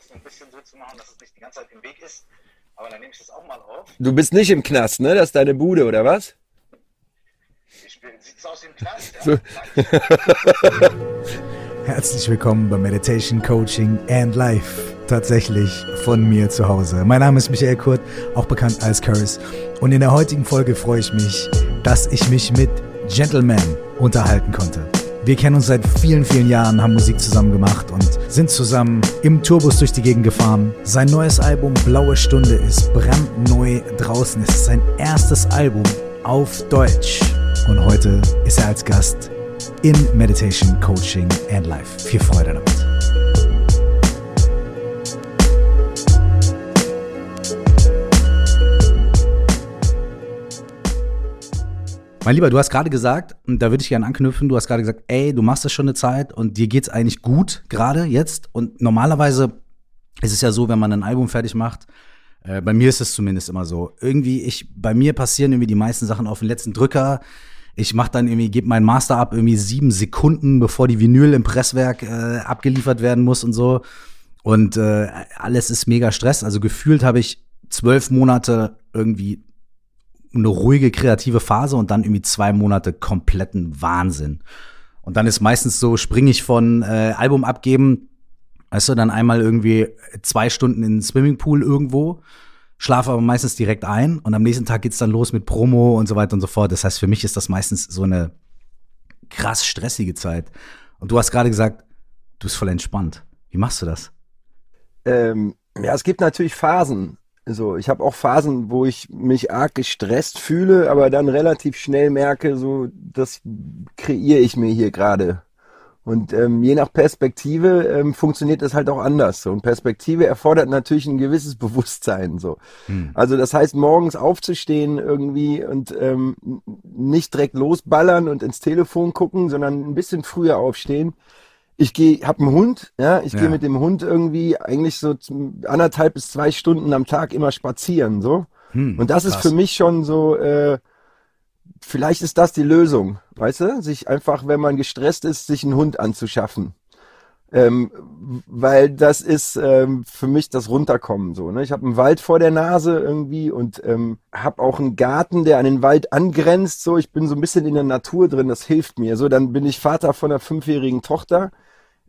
das so ein bisschen so zu machen, dass es nicht die ganze Zeit im Weg ist. Aber dann nehme ich das auch mal auf. Du bist nicht im Knast, ne? Das ist deine Bude, oder was? Ich bin, sieht's aus im Knast, ja? So. Herzlich willkommen bei Meditation Coaching and Life. Tatsächlich von mir zu Hause. Mein Name ist Michael Kurt, auch bekannt als Curse. Und in der heutigen Folge freue ich mich, dass ich mich mit Gentleman unterhalten konnte. Wir kennen uns seit vielen, vielen Jahren, haben Musik zusammen gemacht und sind zusammen im Tourbus durch die Gegend gefahren. Sein neues Album Blaue Stunde ist brandneu draußen. Es ist sein erstes Album auf Deutsch. Und heute ist er als Gast in Meditation, Coaching and Life. Viel Freude damit. Mein Lieber, du hast gerade gesagt, und da würde ich gerne anknüpfen, du hast gerade gesagt, ey, du machst das schon eine Zeit und dir geht's eigentlich gut gerade jetzt. Und normalerweise ist es ja so, wenn man ein Album fertig macht, äh, bei mir ist es zumindest immer so. Irgendwie, ich, bei mir passieren irgendwie die meisten Sachen auf den letzten Drücker. Ich mache dann irgendwie, gebe meinen Master ab, irgendwie sieben Sekunden, bevor die Vinyl im Presswerk äh, abgeliefert werden muss und so. Und äh, alles ist mega Stress. Also gefühlt habe ich zwölf Monate irgendwie eine ruhige kreative Phase und dann irgendwie zwei Monate kompletten Wahnsinn. Und dann ist meistens so, springe ich von äh, Album abgeben, weißt du, dann einmal irgendwie zwei Stunden in den Swimmingpool irgendwo, schlafe aber meistens direkt ein und am nächsten Tag geht's dann los mit Promo und so weiter und so fort. Das heißt, für mich ist das meistens so eine krass stressige Zeit. Und du hast gerade gesagt, du bist voll entspannt. Wie machst du das? Ähm, ja, es gibt natürlich Phasen. So, ich habe auch Phasen, wo ich mich arg gestresst fühle, aber dann relativ schnell merke, so das kreiere ich mir hier gerade. Und ähm, je nach Perspektive ähm, funktioniert das halt auch anders. So. Und Perspektive erfordert natürlich ein gewisses Bewusstsein. So. Hm. Also das heißt, morgens aufzustehen irgendwie und ähm, nicht direkt losballern und ins Telefon gucken, sondern ein bisschen früher aufstehen ich gehe, habe einen Hund, ja, ich ja. gehe mit dem Hund irgendwie eigentlich so anderthalb bis zwei Stunden am Tag immer spazieren, so. Hm, und das krass. ist für mich schon so, äh, vielleicht ist das die Lösung, weißt du, sich einfach, wenn man gestresst ist, sich einen Hund anzuschaffen. Ähm, weil das ist ähm, für mich das Runterkommen so. Ne? Ich habe einen Wald vor der Nase irgendwie und ähm, habe auch einen Garten, der an den Wald angrenzt. So, ich bin so ein bisschen in der Natur drin. Das hilft mir. So, dann bin ich Vater von einer fünfjährigen Tochter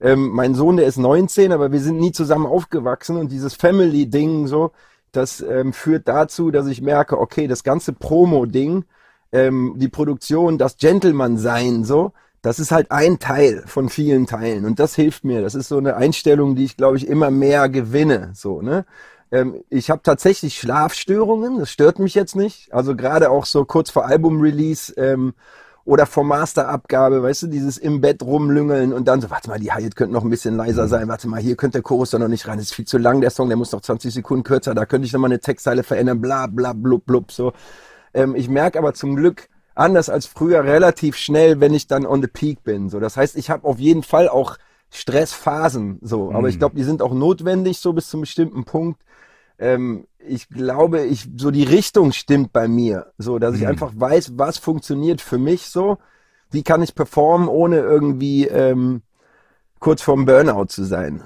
ähm, mein Sohn, der ist 19, aber wir sind nie zusammen aufgewachsen und dieses Family-Ding so, das ähm, führt dazu, dass ich merke, okay, das ganze Promo-Ding, ähm, die Produktion, das Gentleman-Sein so, das ist halt ein Teil von vielen Teilen und das hilft mir. Das ist so eine Einstellung, die ich, glaube ich, immer mehr gewinne. So, ne? Ähm, ich habe tatsächlich Schlafstörungen, das stört mich jetzt nicht. Also gerade auch so kurz vor Album-Release ähm, oder vor Masterabgabe, weißt du, dieses im Bett rumlüngeln und dann so, warte mal, die Hi-Hat könnte noch ein bisschen leiser mhm. sein, warte mal, hier könnte der Chorus doch noch nicht rein, das ist viel zu lang, der Song, der muss noch 20 Sekunden kürzer, da könnte ich noch mal eine Textzeile verändern, bla bla blub blub, so. Ähm, ich merke aber zum Glück, anders als früher, relativ schnell, wenn ich dann on the peak bin, so. Das heißt, ich habe auf jeden Fall auch Stressphasen, so. Aber ich mhm. glaube, die sind auch notwendig, so bis zum bestimmten Punkt. Ähm, ich glaube, ich so die Richtung stimmt bei mir, so dass ich mhm. einfach weiß, was funktioniert für mich so, wie kann ich performen, ohne irgendwie ähm, kurz vorm Burnout zu sein.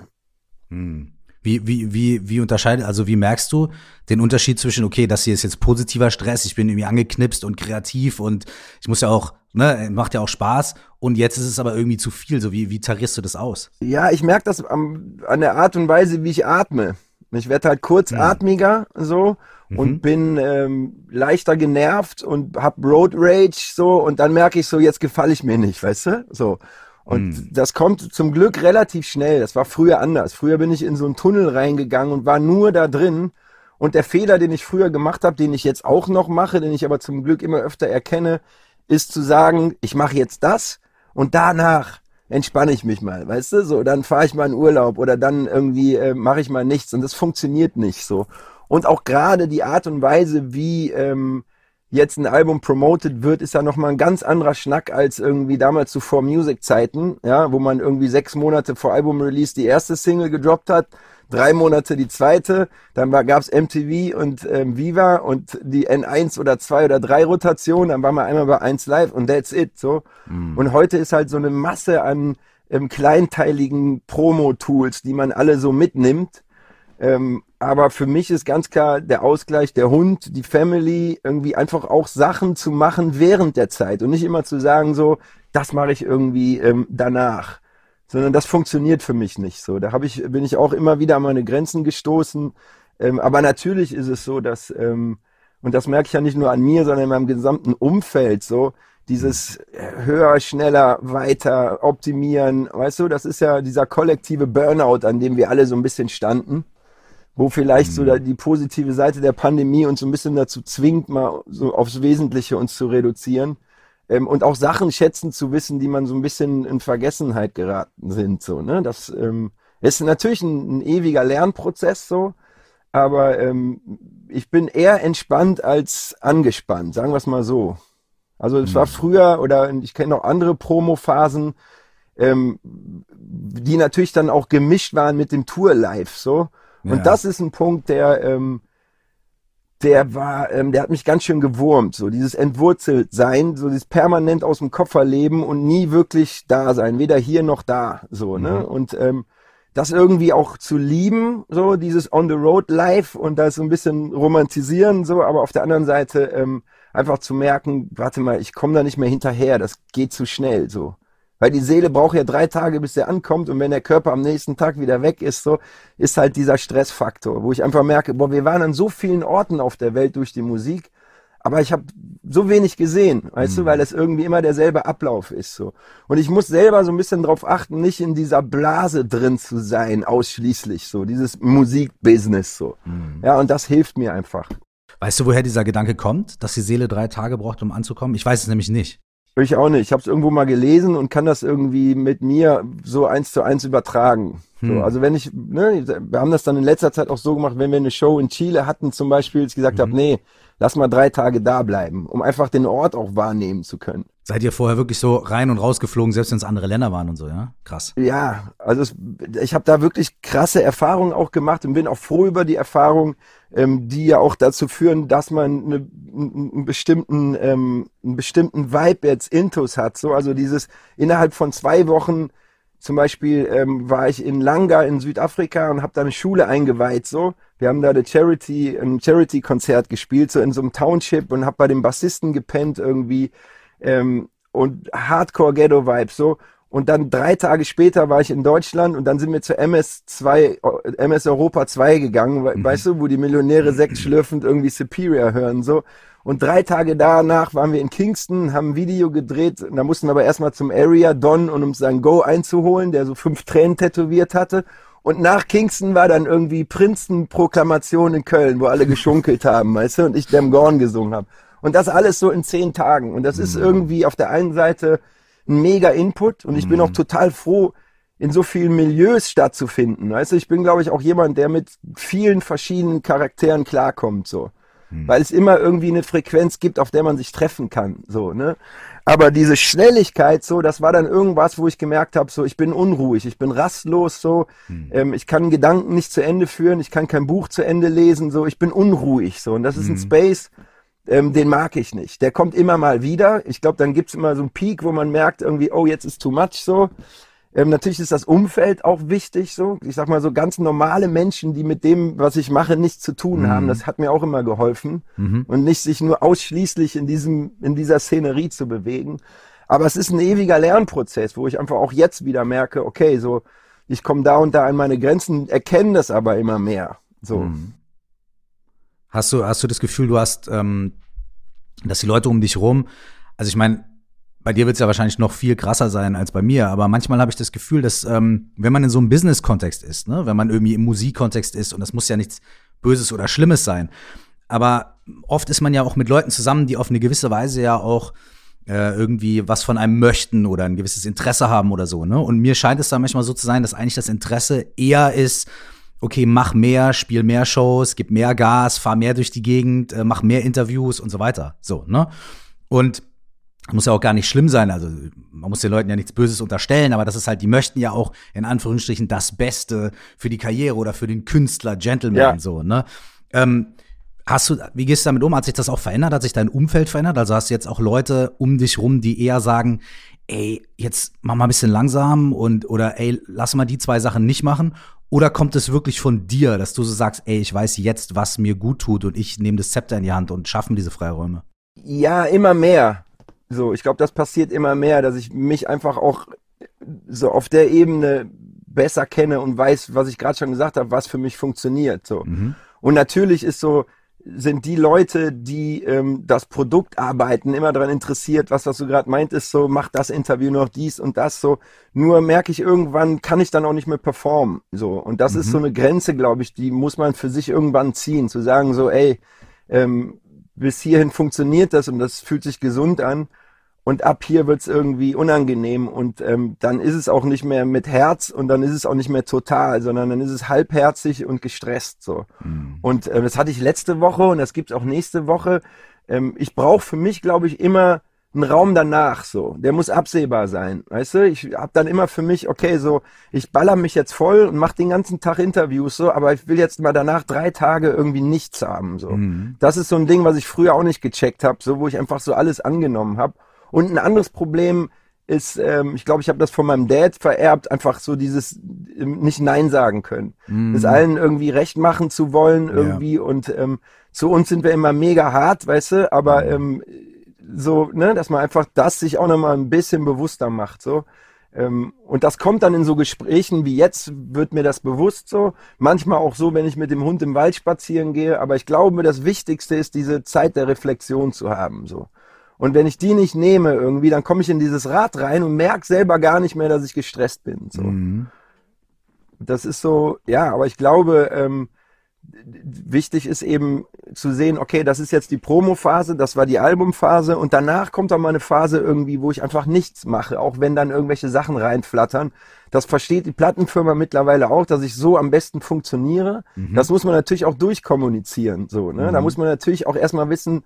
Mhm. Wie, wie, wie, wie unterscheidet, also wie merkst du den Unterschied zwischen, okay, das hier ist jetzt positiver Stress, ich bin irgendwie angeknipst und kreativ und ich muss ja auch, ne, macht ja auch Spaß und jetzt ist es aber irgendwie zu viel, so wie, wie tarierst du das aus? Ja, ich merke das am, an der Art und Weise, wie ich atme. Ich werde halt kurzatmiger mhm. so mhm. und bin ähm, leichter genervt und hab Road Rage so und dann merke ich so, jetzt gefalle ich mir nicht, weißt du? So. Und mhm. das kommt zum Glück relativ schnell. Das war früher anders. Früher bin ich in so einen Tunnel reingegangen und war nur da drin. Und der Fehler, den ich früher gemacht habe, den ich jetzt auch noch mache, den ich aber zum Glück immer öfter erkenne, ist zu sagen, ich mache jetzt das und danach entspanne ich mich mal, weißt du? So, dann fahre ich mal in Urlaub oder dann irgendwie äh, mache ich mal nichts und das funktioniert nicht so. Und auch gerade die Art und Weise, wie ähm, jetzt ein Album promoted wird, ist ja nochmal ein ganz anderer Schnack als irgendwie damals zu For Music Zeiten, ja, wo man irgendwie sechs Monate vor Album Release die erste Single gedroppt hat drei Monate die zweite, dann gab es MTV und ähm, Viva und die N1 oder 2 oder 3 Rotation, dann waren wir einmal bei 1 Live und that's it. so. Mhm. Und heute ist halt so eine Masse an ähm, kleinteiligen Promo-Tools, die man alle so mitnimmt. Ähm, aber für mich ist ganz klar der Ausgleich, der Hund, die Family, irgendwie einfach auch Sachen zu machen während der Zeit und nicht immer zu sagen so, das mache ich irgendwie ähm, danach, sondern das funktioniert für mich nicht so. Da habe ich, bin ich auch immer wieder an meine Grenzen gestoßen. Ähm, aber natürlich ist es so, dass ähm, und das merke ich ja nicht nur an mir, sondern in meinem gesamten Umfeld so, dieses höher, schneller, weiter optimieren, weißt du, das ist ja dieser kollektive Burnout, an dem wir alle so ein bisschen standen, wo vielleicht so Mhm. die positive Seite der Pandemie uns so ein bisschen dazu zwingt, mal so aufs Wesentliche uns zu reduzieren ähm, und auch Sachen schätzen zu wissen, die man so ein bisschen in Vergessenheit geraten sind, so, ne, das ähm, ist natürlich ein, ein ewiger Lernprozess, so, aber ähm, ich bin eher entspannt als angespannt, sagen wir es mal so. Also es war früher oder ich kenne auch andere Promo-Phasen, ähm, die natürlich dann auch gemischt waren mit dem Tour-Live so. Und Ja. das ist ein Punkt, der ähm, der war, ähm, der hat mich ganz schön gewurmt, so dieses entwurzelt sein, so dieses permanent aus dem Koffer leben und nie wirklich da sein, weder hier noch da, so, ne? Und ähm, das irgendwie auch zu lieben, so dieses on the road life und das so ein bisschen romantisieren, so, aber auf der anderen Seite ähm, einfach zu merken, warte mal, ich komme da nicht mehr hinterher, das geht zu schnell, so. Weil die Seele braucht ja drei Tage, bis der ankommt und wenn der Körper am nächsten Tag wieder weg ist, so, ist halt dieser Stressfaktor, wo ich einfach merke, boah, wir waren an so vielen Orten auf der Welt durch die Musik, aber ich habe so wenig gesehen, weißt du, weil es irgendwie immer derselbe Ablauf ist so. Und ich muss selber so ein bisschen drauf achten, nicht in dieser Blase drin zu sein, ausschließlich so, dieses Musikbusiness so. Ja, und das hilft mir einfach. Weißt du, woher dieser Gedanke kommt, dass die Seele drei Tage braucht, um anzukommen? Ich weiß es nämlich nicht. Ich auch nicht. Ich habe es irgendwo mal gelesen und kann das irgendwie mit mir so eins zu eins übertragen. So, Hm. also wenn ich, ne, wir haben das dann in letzter Zeit auch so gemacht, wenn wir eine Show in Chile hatten zum Beispiel, ich gesagt habe, nee, lass mal drei Tage da bleiben, um einfach den Ort auch wahrnehmen zu können. Seid ihr vorher wirklich so rein und rausgeflogen, selbst wenn es andere Länder waren und so, ja? Krass. Ja, also es, ich habe da wirklich krasse Erfahrungen auch gemacht und bin auch froh über die Erfahrung, ähm, die ja auch dazu führen, dass man eine, einen bestimmten ähm, einen bestimmten Vibe jetzt intus hat. So, also dieses innerhalb von zwei Wochen zum Beispiel ähm, war ich in Langa in Südafrika und habe da eine Schule eingeweiht. So, wir haben da eine Charity ein Charity Konzert gespielt so in so einem Township und habe bei dem Bassisten gepennt irgendwie ähm, und Hardcore Ghetto Vibes so. Und dann drei Tage später war ich in Deutschland und dann sind wir zur MS2, äh, MS Europa 2 gegangen, we- weißt du, wo die Millionäre Sekt schlürfend irgendwie Superior hören, so. Und drei Tage danach waren wir in Kingston, haben ein Video gedreht, da mussten wir aber erstmal zum Area Don, und um sein Go einzuholen, der so fünf Tränen tätowiert hatte. Und nach Kingston war dann irgendwie Prinzen-Proklamation in Köln, wo alle geschunkelt haben, weißt du, und ich Dem Gorn gesungen habe. Und das alles so in zehn Tagen. Und das ist irgendwie auf der einen Seite ein mega Input und ich bin auch total froh, in so vielen Milieus stattzufinden. Weißt du, ich bin, glaube ich, auch jemand, der mit vielen verschiedenen Charakteren klarkommt, so. Weil es immer irgendwie eine Frequenz gibt, auf der man sich treffen kann, so, ne? Aber diese Schnelligkeit, so, das war dann irgendwas, wo ich gemerkt habe, so, ich bin unruhig, ich bin rastlos, so, ähm, ich kann Gedanken nicht zu Ende führen, ich kann kein Buch zu Ende lesen, so, ich bin unruhig, so. Und das ist ein Space, ähm, den mag ich nicht. Der kommt immer mal wieder. Ich glaube, dann gibt's immer so einen Peak, wo man merkt irgendwie, oh, jetzt ist too much so. Ähm, natürlich ist das Umfeld auch wichtig, so. Ich sag mal so ganz normale Menschen, die mit dem, was ich mache, nichts zu tun haben. Das hat mir auch immer geholfen. Und nicht sich nur ausschließlich in diesem, in dieser Szenerie zu bewegen. Aber es ist ein ewiger Lernprozess, wo ich einfach auch jetzt wieder merke, okay, so, ich komme da und da an meine Grenzen, erkenne das aber immer mehr. So. Hast du, hast du das Gefühl, du hast, ähm, dass die Leute um dich rum, also ich meine, bei dir wird es ja wahrscheinlich noch viel krasser sein als bei mir, aber manchmal habe ich das Gefühl, dass ähm, wenn man in so einem Business-Kontext ist, ne, wenn man irgendwie im Musikkontext ist, und das muss ja nichts Böses oder Schlimmes sein, aber oft ist man ja auch mit Leuten zusammen, die auf eine gewisse Weise ja auch äh, irgendwie was von einem möchten oder ein gewisses Interesse haben oder so, ne? Und mir scheint es da manchmal so zu sein, dass eigentlich das Interesse eher ist, okay, mach mehr, spiel mehr Shows, gib mehr Gas, fahr mehr durch die Gegend, äh, mach mehr Interviews und so weiter. So, ne? Und muss ja auch gar nicht schlimm sein, also man muss den Leuten ja nichts Böses unterstellen, aber das ist halt, die möchten ja auch in Anführungsstrichen das Beste für die Karriere oder für den Künstler, Gentleman, Ja. so, ne? Ähm, Hast du, wie gehst du damit um? Hat sich das auch verändert? Hat sich dein Umfeld verändert? Also hast du jetzt auch Leute um dich rum, die eher sagen, ey, jetzt mach mal ein bisschen langsam und oder ey, lass mal die zwei Sachen nicht machen? Oder kommt es wirklich von dir, dass du so sagst, ey, ich weiß jetzt, was mir gut tut und ich nehme das Zepter in die Hand und schaffen diese Freiräume? Ja, immer mehr. So, ich glaube, das passiert immer mehr, dass ich mich einfach auch so auf der Ebene besser kenne und weiß, was ich gerade schon gesagt habe, was für mich funktioniert. So. Mhm. Und natürlich ist so, sind die Leute, die ähm, das Produkt arbeiten, immer daran interessiert, was, was du gerade meintest, so mach das Interview noch dies und das so. Nur merke ich irgendwann, kann ich dann auch nicht mehr performen. So. Und das ist so eine Grenze, glaube ich, die muss man für sich irgendwann ziehen, zu sagen, so, ey, ähm, bis hierhin funktioniert das und das fühlt sich gesund an. Und ab hier wird's irgendwie unangenehm und ähm, dann ist es auch nicht mehr mit Herz und dann ist es auch nicht mehr total, sondern dann ist es halbherzig und gestresst so. Und äh, das hatte ich letzte Woche und das gibt's auch nächste Woche. Ähm, ich brauche für mich, glaube ich, immer einen Raum danach so. Der muss absehbar sein, weißt du? Ich hab dann immer für mich, okay, so ich baller mich jetzt voll und mach den ganzen Tag Interviews so, aber ich will jetzt mal danach drei Tage irgendwie nichts haben so. Das ist so ein Ding, was ich früher auch nicht gecheckt habe, so wo ich einfach so alles angenommen habe. Und ein anderes Problem ist, ähm, ich glaube, ich habe das von meinem Dad vererbt, einfach so dieses ähm, nicht Nein sagen können. Es allen irgendwie recht machen zu wollen irgendwie und ähm, zu uns sind wir immer mega hart, weißt du, aber ähm, so, ne, dass man einfach das sich auch nochmal ein bisschen bewusster macht, so. Ähm, und das kommt dann in so Gesprächen wie jetzt, wird mir das bewusst so. Manchmal auch so, wenn ich mit dem Hund im Wald spazieren gehe. Aber ich glaube, das Wichtigste ist, diese Zeit der Reflexion zu haben, so. Und wenn ich die nicht nehme irgendwie, dann komme ich in dieses Rad rein und merke selber gar nicht mehr, dass ich gestresst bin. So. Mhm. Das ist so, ja, aber ich glaube, ähm, wichtig ist eben zu sehen, okay, das ist jetzt die Promo-Phase, das war die Albumphase und danach kommt dann mal eine Phase irgendwie, wo ich einfach nichts mache, auch wenn dann irgendwelche Sachen reinflattern. Das versteht die Plattenfirma mittlerweile auch, dass ich so am besten funktioniere. Das muss man natürlich auch durchkommunizieren, so, ne? Da muss man natürlich auch erstmal wissen,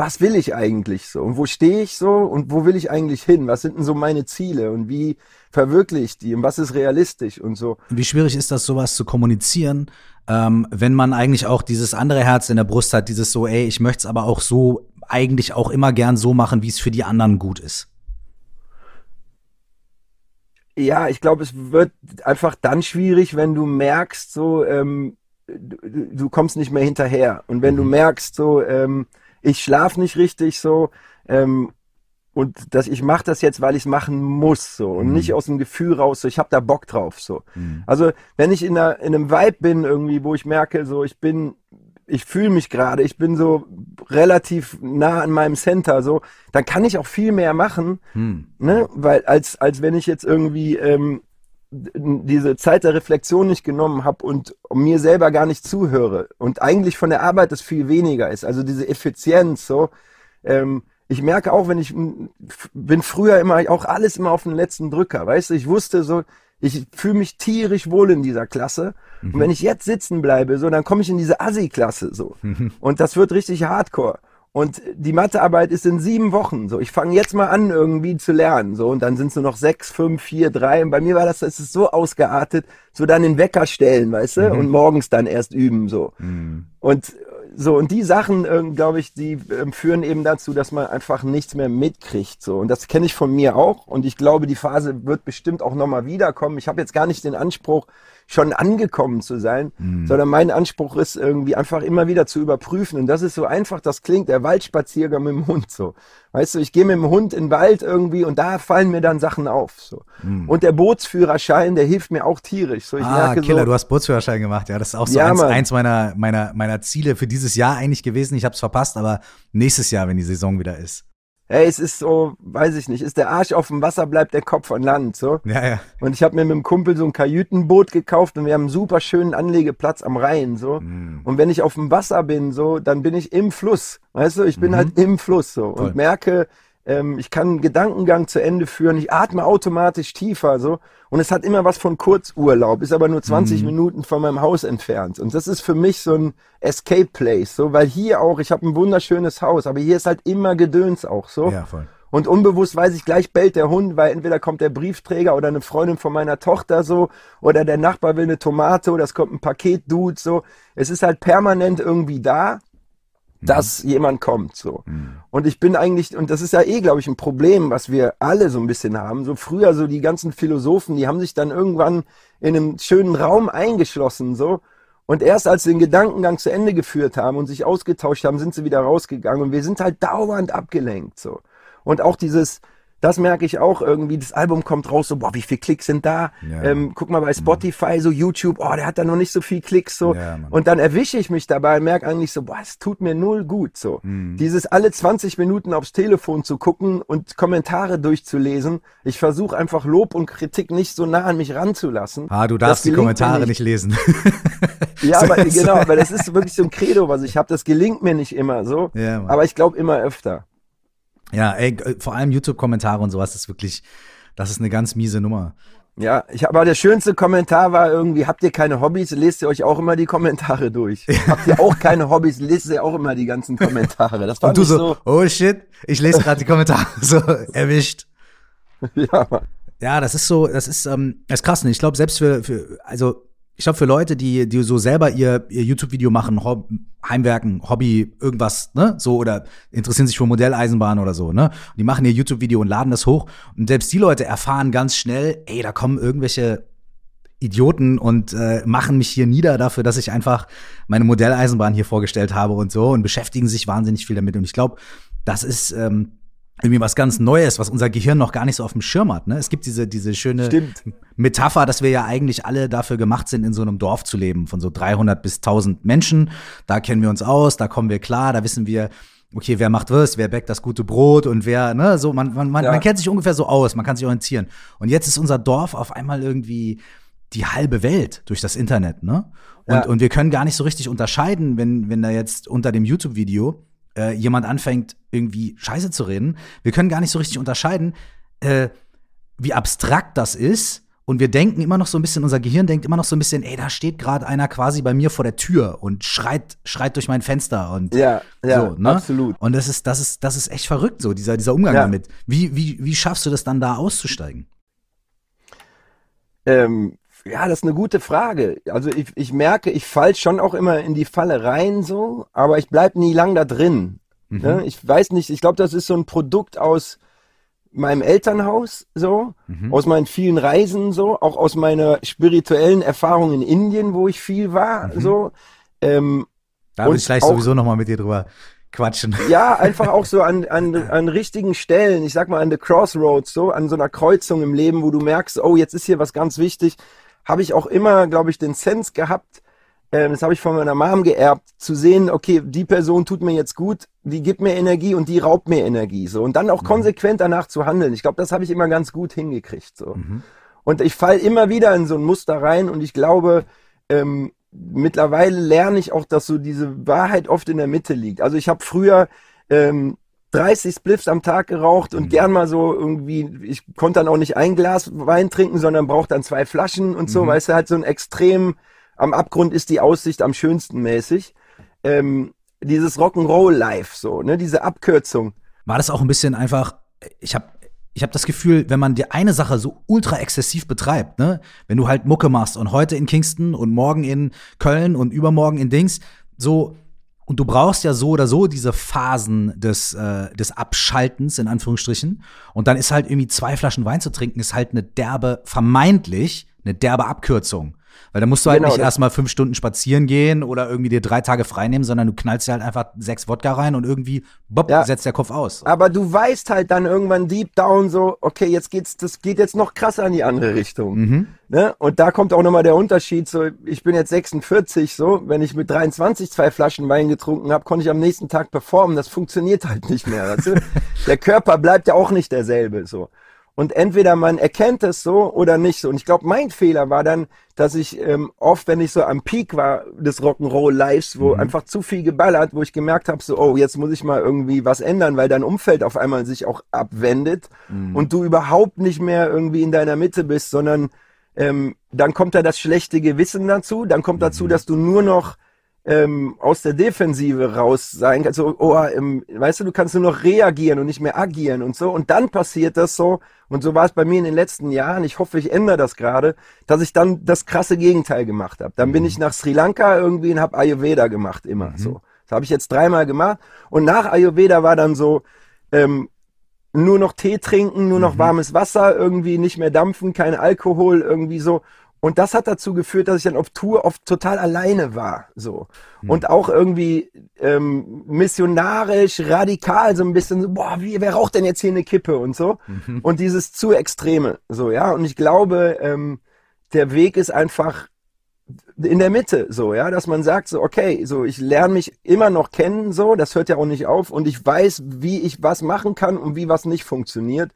was will ich eigentlich so und wo stehe ich so und wo will ich eigentlich hin? Was sind denn so meine Ziele und wie verwirkliche ich die und was ist realistisch und so? Wie schwierig ist das, sowas zu kommunizieren, ähm, wenn man eigentlich auch dieses andere Herz in der Brust hat, dieses so, ey, ich möchte es aber auch so, eigentlich auch immer gern so machen, wie es für die anderen gut ist. Ja, ich glaube, es wird einfach dann schwierig, wenn du merkst, so, ähm, du, du kommst nicht mehr hinterher. Und wenn du merkst, so, ähm, ich schlaf nicht richtig, so, ähm, und dass ich mache das jetzt, weil ich es machen muss, so und nicht aus dem Gefühl raus, so ich habe da Bock drauf, so. Also wenn ich in, einer, in einem Vibe bin irgendwie, wo ich merke, so ich bin, ich fühle mich gerade, ich bin so relativ nah an meinem Center, so, dann kann ich auch viel mehr machen, ne, weil als als wenn ich jetzt irgendwie ähm, diese Zeit der Reflexion nicht genommen habe und mir selber gar nicht zuhöre und eigentlich von der Arbeit das viel weniger ist. Also diese Effizienz so. Ähm, ich merke auch, wenn ich bin früher immer auch alles immer auf den letzten Drücker, weißt du, ich wusste so, ich fühle mich tierisch wohl in dieser Klasse und wenn ich jetzt sitzen bleibe, so, dann komme ich in diese Assi-Klasse so und das wird richtig Hardcore. Und die Mathearbeit ist in sieben Wochen. So, ich fange jetzt mal an, irgendwie zu lernen. So, und dann sind es nur noch sechs, fünf, vier, drei. Und bei mir war das, das ist so ausgeartet, so dann den Wecker stellen, weißt du, und morgens dann erst üben. So. Und so, und die Sachen, ähm, glaube ich, die ähm, führen eben dazu, dass man einfach nichts mehr mitkriegt. So. Und das kenne ich von mir auch. Und ich glaube, die Phase wird bestimmt auch nochmal wiederkommen. Ich habe jetzt gar nicht den Anspruch, schon angekommen zu sein, sondern mein Anspruch ist irgendwie einfach immer wieder zu überprüfen. Und das ist so einfach, das klingt, der Waldspaziergang mit dem Hund so. Weißt du, ich gehe mit dem Hund in den Wald irgendwie und da fallen mir dann Sachen auf. So. Und der Bootsführerschein, der hilft mir auch tierisch. So, ich ah, merke Killer, so, du hast Bootsführerschein gemacht, ja. Das ist auch so Ja, eins, eins meiner, meiner, meiner Ziele für dieses Jahr eigentlich gewesen. Ich habe es verpasst, aber nächstes Jahr, wenn die Saison wieder ist. Ey, es ist so, weiß ich nicht, ist der Arsch auf dem Wasser, bleibt der Kopf an Land, so. Ja, ja. Und ich habe mir mit dem Kumpel so ein Kajütenboot gekauft und wir haben einen super schönen Anlegeplatz am Rhein, so. Mhm. Und wenn ich auf dem Wasser bin, so, dann bin ich im Fluss, weißt du, ich bin halt im Fluss, so. Mhm. Voll. Und merke, ähm, ich kann einen Gedankengang zu Ende führen, ich atme automatisch tiefer, so. Und es hat immer was von Kurzurlaub, ist aber nur Mhm. 20 Minuten von meinem Haus entfernt. Und das ist für mich so ein Escape Place, so, weil hier auch, ich habe ein wunderschönes Haus, aber hier ist halt immer Gedöns auch, so. Ja, voll. Und unbewusst weiß ich, gleich bellt der Hund, weil entweder kommt der Briefträger oder eine Freundin von meiner Tochter so, oder der Nachbar will eine Tomate oder es kommt ein Paketdude so. Es ist halt permanent irgendwie da, dass jemand kommt so. Und ich bin eigentlich, und das ist ja eh, glaube ich, ein Problem, was wir alle so ein bisschen haben. So früher so die ganzen Philosophen, die haben sich dann irgendwann in einem schönen Raum eingeschlossen, so. Und erst als sie den Gedankengang zu Ende geführt haben und sich ausgetauscht haben, sind sie wieder rausgegangen. Und wir sind halt dauernd abgelenkt, so. Und auch dieses, das merke ich auch irgendwie. Das Album kommt raus, so, boah, wie viele Klicks sind da? Ja. Ähm, guck mal bei Spotify, so YouTube, oh, der hat da noch nicht so viel Klicks, so. Ja, und dann erwische ich mich dabei und merke eigentlich so, boah, es tut mir null gut, so. Mhm. Dieses alle 20 Minuten aufs Telefon zu gucken und Kommentare durchzulesen. Ich versuche einfach Lob und Kritik nicht so nah an mich ranzulassen. Ah, du darfst die Kommentare nicht. nicht lesen. Ja, aber genau, aber das ist wirklich so ein Credo, was ich habe. Das gelingt mir nicht immer so. Ja, aber ich glaube immer öfter. Ja, ey, äh, vor allem YouTube-Kommentare und sowas ist wirklich, das ist eine ganz miese Nummer. Ja, ich aber der schönste Kommentar war irgendwie, habt ihr keine Hobbys? Lest ihr euch auch immer die Kommentare durch. Habt ihr auch keine Hobbys? Lest ihr auch immer die ganzen Kommentare. Das Und du so, so, oh shit, ich lese gerade die Kommentare, so erwischt. ja, Mann. Ja, das ist so, das ist, ähm, das ist krass. Ne? Ich glaube, selbst für, für, also ich glaube, für Leute, die, die so selber ihr, ihr YouTube-Video machen, Hob Heimwerken, Hobby, irgendwas, ne, so oder interessieren sich für Modelleisenbahn oder so, ne, und die machen ihr YouTube-Video und laden das hoch und selbst die Leute erfahren ganz schnell, ey, da kommen irgendwelche Idioten und äh, machen mich hier nieder dafür, dass ich einfach meine Modelleisenbahn hier vorgestellt habe und so und beschäftigen sich wahnsinnig viel damit. Und ich glaube, das ist ähm, irgendwie was ganz Neues, was unser Gehirn noch gar nicht so auf dem Schirm hat. Ne? Es gibt diese, diese schöne Stimmt. Metapher, dass wir ja eigentlich alle dafür gemacht sind, in so einem Dorf zu leben, von so 300 bis 1000 Menschen. Da kennen wir uns aus, da kommen wir klar, da wissen wir, okay, wer macht was, wer bäckt das gute Brot und wer, ne, so, man, man, man, Ja. man kennt sich ungefähr so aus, man kann sich orientieren. Und jetzt ist unser Dorf auf einmal irgendwie die halbe Welt durch das Internet, ne? Und, Ja. und wir können gar nicht so richtig unterscheiden, wenn, wenn da jetzt unter dem YouTube-Video äh, jemand anfängt, irgendwie Scheiße zu reden. Wir können gar nicht so richtig unterscheiden, äh, wie abstrakt das ist. Und wir denken immer noch so ein bisschen, unser Gehirn denkt immer noch so ein bisschen, ey, da steht gerade einer quasi bei mir vor der Tür und schreit, schreit durch mein Fenster und Ja, ja, so, ne? absolut. Und das ist, das ist, das ist echt verrückt, so, dieser, dieser Umgang Ja. damit. Wie, wie, wie schaffst du das dann da auszusteigen? Ähm, ja, das ist eine gute Frage. Also ich, ich merke, ich fall schon auch immer in die Falle rein so, aber ich bleib nie lang da drin. Ne? Ich weiß nicht, ich glaube, das ist so ein Produkt aus meinem Elternhaus so, aus meinen vielen Reisen so, auch aus meiner spirituellen Erfahrung in Indien, wo ich viel war so. Ähm, Da will ich gleich auch- sowieso noch mal mit dir drüber quatschen. ja, einfach auch so an, an, an richtigen Stellen, ich sag mal an the Crossroads, so an so einer Kreuzung im Leben, wo du merkst, oh, jetzt ist hier was ganz wichtig, habe ich auch immer, glaube ich, den Sense gehabt, ähm, das habe ich von meiner Mom geerbt, zu sehen, okay, die Person tut mir jetzt gut, die gibt mir Energie und die raubt mir Energie, so und dann auch konsequent danach zu handeln. Ich glaube, das habe ich immer ganz gut hingekriegt, so. Und ich fall immer wieder in so ein Muster rein und ich glaube, ähm, mittlerweile lerne ich auch, dass so diese Wahrheit oft in der Mitte liegt. Also ich habe früher ähm, 30 Spliffs am Tag geraucht und gern mal so irgendwie, ich konnte dann auch nicht ein Glas Wein trinken, sondern brauchte dann zwei Flaschen und so, weißt du, halt so ein extrem, am Abgrund ist die Aussicht am schönsten mäßig. Ähm, dieses Rock'n'Roll Life, so, ne, diese Abkürzung. War das auch ein bisschen einfach, ich habe ich hab das Gefühl, wenn man die eine Sache so ultra exzessiv betreibt, ne, wenn du halt Mucke machst und heute in Kingston und morgen in Köln und übermorgen in Dings, so, und du brauchst ja so oder so diese Phasen des, äh, des Abschaltens, in Anführungsstrichen. Und dann ist halt irgendwie zwei Flaschen Wein zu trinken, ist halt eine derbe, vermeintlich eine derbe Abkürzung. Weil da musst du halt Genau, nicht erstmal fünf Stunden spazieren gehen oder irgendwie dir drei Tage frei nehmen, sondern du knallst dir halt einfach sechs Wodka rein und irgendwie, bopp, Ja. setzt der Kopf aus. Aber du weißt halt dann irgendwann deep down so, okay, jetzt geht's, das geht jetzt noch krasser in die andere Richtung. Mhm. Ne? Und da kommt auch nochmal der Unterschied. So, ich bin jetzt 46, so, wenn ich mit 23 zwei Flaschen Wein getrunken habe, konnte ich am nächsten Tag performen. Das funktioniert halt nicht mehr. Du? der Körper bleibt ja auch nicht derselbe. So. Und entweder man erkennt es so oder nicht so. Und ich glaube, mein Fehler war dann, dass ich ähm, oft, wenn ich so am Peak war des Rock'n'Roll Lives, wo einfach zu viel geballert, wo ich gemerkt habe, so, oh, jetzt muss ich mal irgendwie was ändern, weil dein Umfeld auf einmal sich auch abwendet und du überhaupt nicht mehr irgendwie in deiner Mitte bist, sondern ähm, dann kommt da das schlechte Gewissen dazu, dann kommt dazu, dass du nur noch ähm, aus der Defensive raus sein kannst. So, oh, ähm, weißt du, du kannst nur noch reagieren und nicht mehr agieren und so. Und dann passiert das so, und so war es bei mir in den letzten Jahren, ich hoffe, ich ändere das gerade, dass ich dann das krasse Gegenteil gemacht habe. Dann bin ich nach Sri Lanka irgendwie und habe Ayurveda gemacht, immer so. Das habe ich jetzt dreimal gemacht. Und nach Ayurveda war dann so, ähm, nur noch Tee trinken, nur noch warmes Wasser, irgendwie nicht mehr dampfen, kein Alkohol, irgendwie so. Und das hat dazu geführt, dass ich dann auf Tour oft total alleine war, so. Und auch irgendwie ähm, missionarisch, radikal, so ein bisschen so, boah, wie, wer raucht denn jetzt hier eine Kippe und so. Und dieses zu Extreme, so, ja. Und ich glaube, ähm, der Weg ist einfach in der Mitte, so, ja, dass man sagt, so, okay, so, ich lerne mich immer noch kennen, so, das hört ja auch nicht auf und ich weiß, wie ich was machen kann und wie was nicht funktioniert.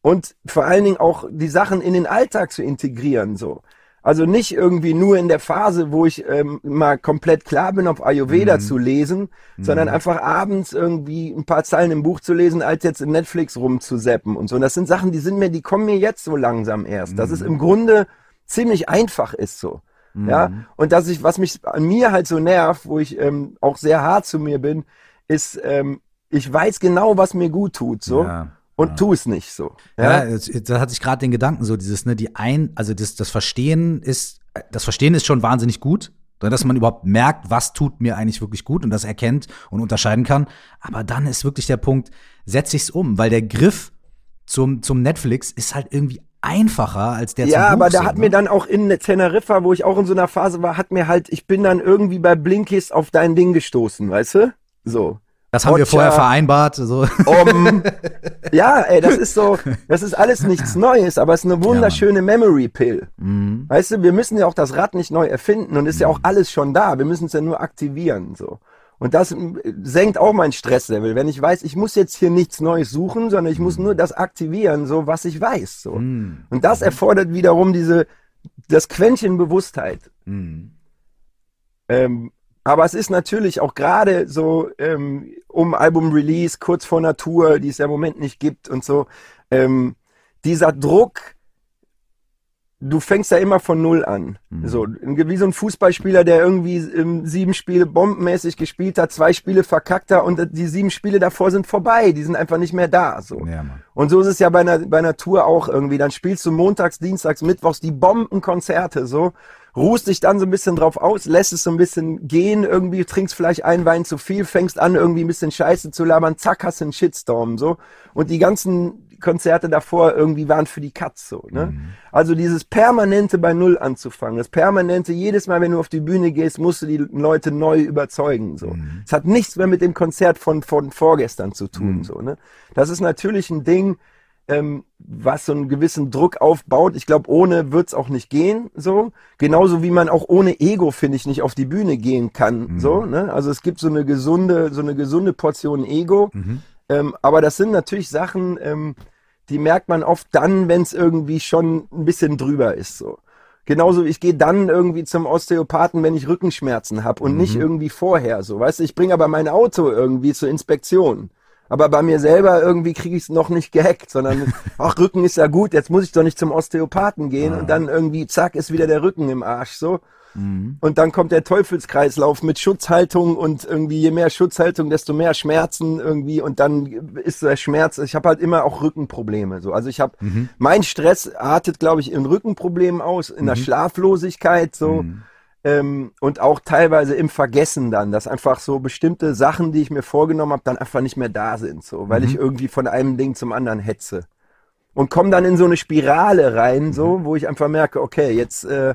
Und vor allen Dingen auch die Sachen in den Alltag zu integrieren, so. Also nicht irgendwie nur in der Phase, wo ich ähm, mal komplett klar bin, auf Ayurveda zu lesen, sondern einfach abends irgendwie ein paar Zeilen im Buch zu lesen, als jetzt in Netflix rumzuseppen und so. Und das sind Sachen, die sind mir, die kommen mir jetzt so langsam erst. Dass es im Grunde ziemlich einfach ist so. Ja, und dass ich, was mich an mir halt so nervt, wo ich ähm, auch sehr hart zu mir bin, ist, ähm, ich weiß genau, was mir gut tut, so. Ja, und tu es nicht so. Ja, Ja, da hatte ich gerade den Gedanken, so dieses, ne, die ein, also das, das Verstehen ist, das Verstehen ist schon wahnsinnig gut, ne, dass man überhaupt merkt, was tut mir eigentlich wirklich gut und das erkennt und unterscheiden kann. Aber dann ist wirklich der Punkt, setze ich's um, weil der Griff zum, zum Netflix ist halt irgendwie einfacher als der ja aber da hat ne? mir dann auch in Teneriffa, wo ich auch in so einer Phase war, hat mir halt, ich bin dann irgendwie bei Blinkist auf dein Ding gestoßen, weißt du? So. Das haben wir Roger. vorher vereinbart. So. Um, ja, ey, das ist so, das ist alles nichts Neues, aber es ist eine wunderschöne Memory Pill. Mhm. Weißt du, wir müssen ja auch das Rad nicht neu erfinden und ist ja auch alles schon da. Wir müssen es ja nur aktivieren, so. Und das äh, senkt auch mein Stresslevel, wenn ich weiß, ich muss jetzt hier nichts Neues suchen, sondern ich muss nur das aktivieren, so was ich weiß, so. Mhm. Und das erfordert wiederum diese, das Quäntchen Bewusstheit. Mhm. Ähm, aber es ist natürlich auch gerade so ähm, um Album-Release, kurz vor Natur, die es ja im Moment nicht gibt und so, ähm, dieser Druck, du fängst ja immer von Null an. So, wie so ein Fußballspieler, der irgendwie ähm, sieben Spiele bombenmäßig gespielt hat, zwei Spiele verkackt hat und die sieben Spiele davor sind vorbei, die sind einfach nicht mehr da. So. Ja. Und so ist es ja bei einer, bei einer Tour auch irgendwie. Dann spielst du montags, dienstags, mittwochs die Bombenkonzerte so, ruhst dich dann so ein bisschen drauf aus, lässt es so ein bisschen gehen, irgendwie trinkst vielleicht einen Wein zu viel, fängst an irgendwie ein bisschen Scheiße zu labern, zack, hast du einen Shitstorm so. Und die ganzen Konzerte davor irgendwie waren für die Katz so. Ne? Also dieses permanente bei Null anzufangen, das permanente jedes Mal, wenn du auf die Bühne gehst, musst du die Leute neu überzeugen so. Es hat nichts mehr mit dem Konzert von von vorgestern zu tun so. Ne? Das ist natürlich ein Ding, ähm, was so einen gewissen Druck aufbaut. Ich glaube, ohne wird's auch nicht gehen, so. Genauso wie man auch ohne Ego, finde ich, nicht auf die Bühne gehen kann, so, ne? Also es gibt so eine gesunde, so eine gesunde Portion Ego. Ähm, aber das sind natürlich Sachen, ähm, die merkt man oft dann, wenn es irgendwie schon ein bisschen drüber ist, so. Genauso, ich gehe dann irgendwie zum Osteopathen, wenn ich Rückenschmerzen habe und nicht irgendwie vorher, so. Weißt du, ich bringe aber mein Auto irgendwie zur Inspektion. Aber bei mir selber irgendwie kriege ich es noch nicht gehackt, sondern ach, Rücken ist ja gut, jetzt muss ich doch nicht zum Osteopathen gehen und dann irgendwie, zack, ist wieder der Rücken im Arsch so. Und dann kommt der Teufelskreislauf mit Schutzhaltung und irgendwie je mehr Schutzhaltung, desto mehr Schmerzen irgendwie. Und dann ist der Schmerz. Ich habe halt immer auch Rückenprobleme. So, also ich habe mein Stress artet, glaube ich, in Rückenproblemen aus, in der Schlaflosigkeit so. Ähm, und auch teilweise im Vergessen dann, dass einfach so bestimmte Sachen, die ich mir vorgenommen habe, dann einfach nicht mehr da sind, so, weil ich irgendwie von einem Ding zum anderen hetze. Und komme dann in so eine Spirale rein, so, wo ich einfach merke, okay, jetzt äh,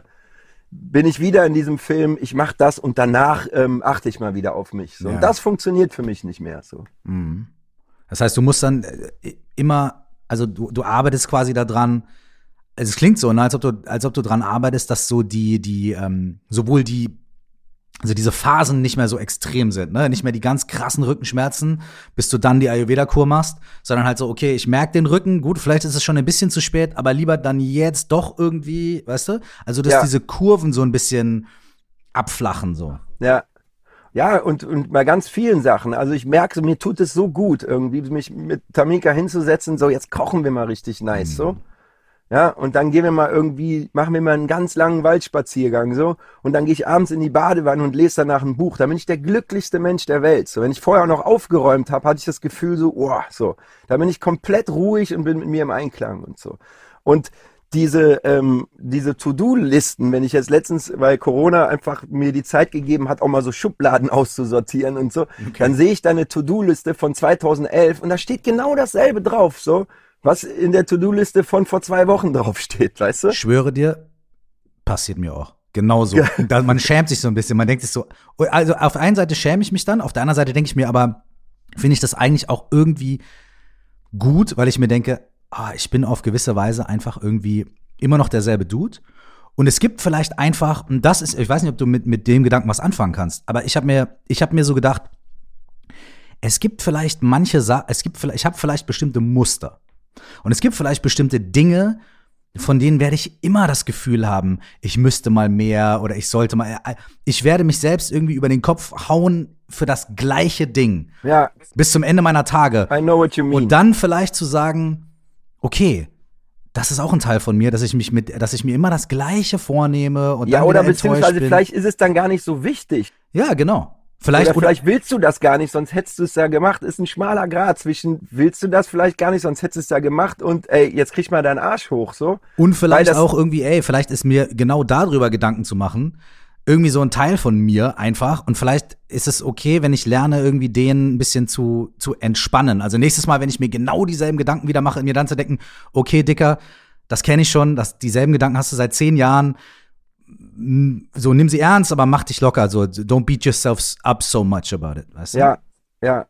bin ich wieder in diesem Film, ich mache das und danach ähm, achte ich mal wieder auf mich. So. Ja. Und das funktioniert für mich nicht mehr. So. Das heißt, du musst dann äh, immer, also du, du arbeitest quasi daran, also es klingt so, ne, als ob du, als ob du dran arbeitest, dass so die, die, ähm, sowohl die, also diese Phasen nicht mehr so extrem sind, ne? Nicht mehr die ganz krassen Rückenschmerzen, bis du dann die Ayurveda-Kur machst, sondern halt so, okay, ich merke den Rücken, gut, vielleicht ist es schon ein bisschen zu spät, aber lieber dann jetzt doch irgendwie, weißt du? Also, dass Ja. diese Kurven so ein bisschen abflachen, so. Ja. Ja, und, und bei ganz vielen Sachen. Also ich merke, mir tut es so gut, irgendwie mich mit Tamika hinzusetzen, so jetzt kochen wir mal richtig nice, so. Ja, und dann gehen wir mal irgendwie, machen wir mal einen ganz langen Waldspaziergang, so. Und dann gehe ich abends in die Badewanne und lese danach ein Buch. Da bin ich der glücklichste Mensch der Welt. So, wenn ich vorher noch aufgeräumt habe, hatte ich das Gefühl so, oh, so. Da bin ich komplett ruhig und bin mit mir im Einklang und so. Und diese, ähm, diese To-Do-Listen, wenn ich jetzt letztens, weil Corona einfach mir die Zeit gegeben hat, auch mal so Schubladen auszusortieren und so, dann sehe ich da eine To-Do-Liste von 2011 und da steht genau dasselbe drauf, so, was in der To-Do-Liste von vor zwei Wochen drauf steht, weißt du? Ich schwöre dir, passiert mir auch. Genauso. Da, man schämt sich so ein bisschen. Man denkt sich so, also auf der einen Seite schäme ich mich dann, auf der anderen Seite denke ich mir aber, finde ich das eigentlich auch irgendwie gut, weil ich mir denke, ah, ich bin auf gewisse Weise einfach irgendwie immer noch derselbe Dude. Und es gibt vielleicht einfach, und das ist, ich weiß nicht, ob du mit, mit dem Gedanken was anfangen kannst, aber ich habe mir, ich habe mir so gedacht, es gibt vielleicht manche Sachen, es gibt vielleicht, ich habe vielleicht bestimmte Muster. Und es gibt vielleicht bestimmte Dinge, von denen werde ich immer das Gefühl haben, ich müsste mal mehr oder ich sollte mal. Äh, ich werde mich selbst irgendwie über den Kopf hauen für das gleiche Ding. Ja. Bis zum Ende meiner Tage. I know what you mean. Und dann vielleicht zu sagen, okay, das ist auch ein Teil von mir, dass ich mich mit, dass ich mir immer das Gleiche vornehme und ja, dann oder beziehungsweise bin. vielleicht ist es dann gar nicht so wichtig. Ja, genau. Vielleicht, oder vielleicht willst du das gar nicht, sonst hättest du es ja gemacht. Ist ein schmaler Grad zwischen willst du das vielleicht gar nicht, sonst hättest du es ja gemacht und ey, jetzt krieg mal deinen Arsch hoch, so. Und vielleicht auch irgendwie, ey, vielleicht ist mir genau darüber Gedanken zu machen. Irgendwie so ein Teil von mir einfach. Und vielleicht ist es okay, wenn ich lerne, irgendwie den ein bisschen zu, zu entspannen. Also nächstes Mal, wenn ich mir genau dieselben Gedanken wieder mache, mir dann zu denken, okay, Dicker, das kenne ich schon, das, dieselben Gedanken hast du seit zehn Jahren. So, nimm sie ernst, aber mach dich locker. So, don't beat yourself up so much about it. Weißt du? Ja, ja.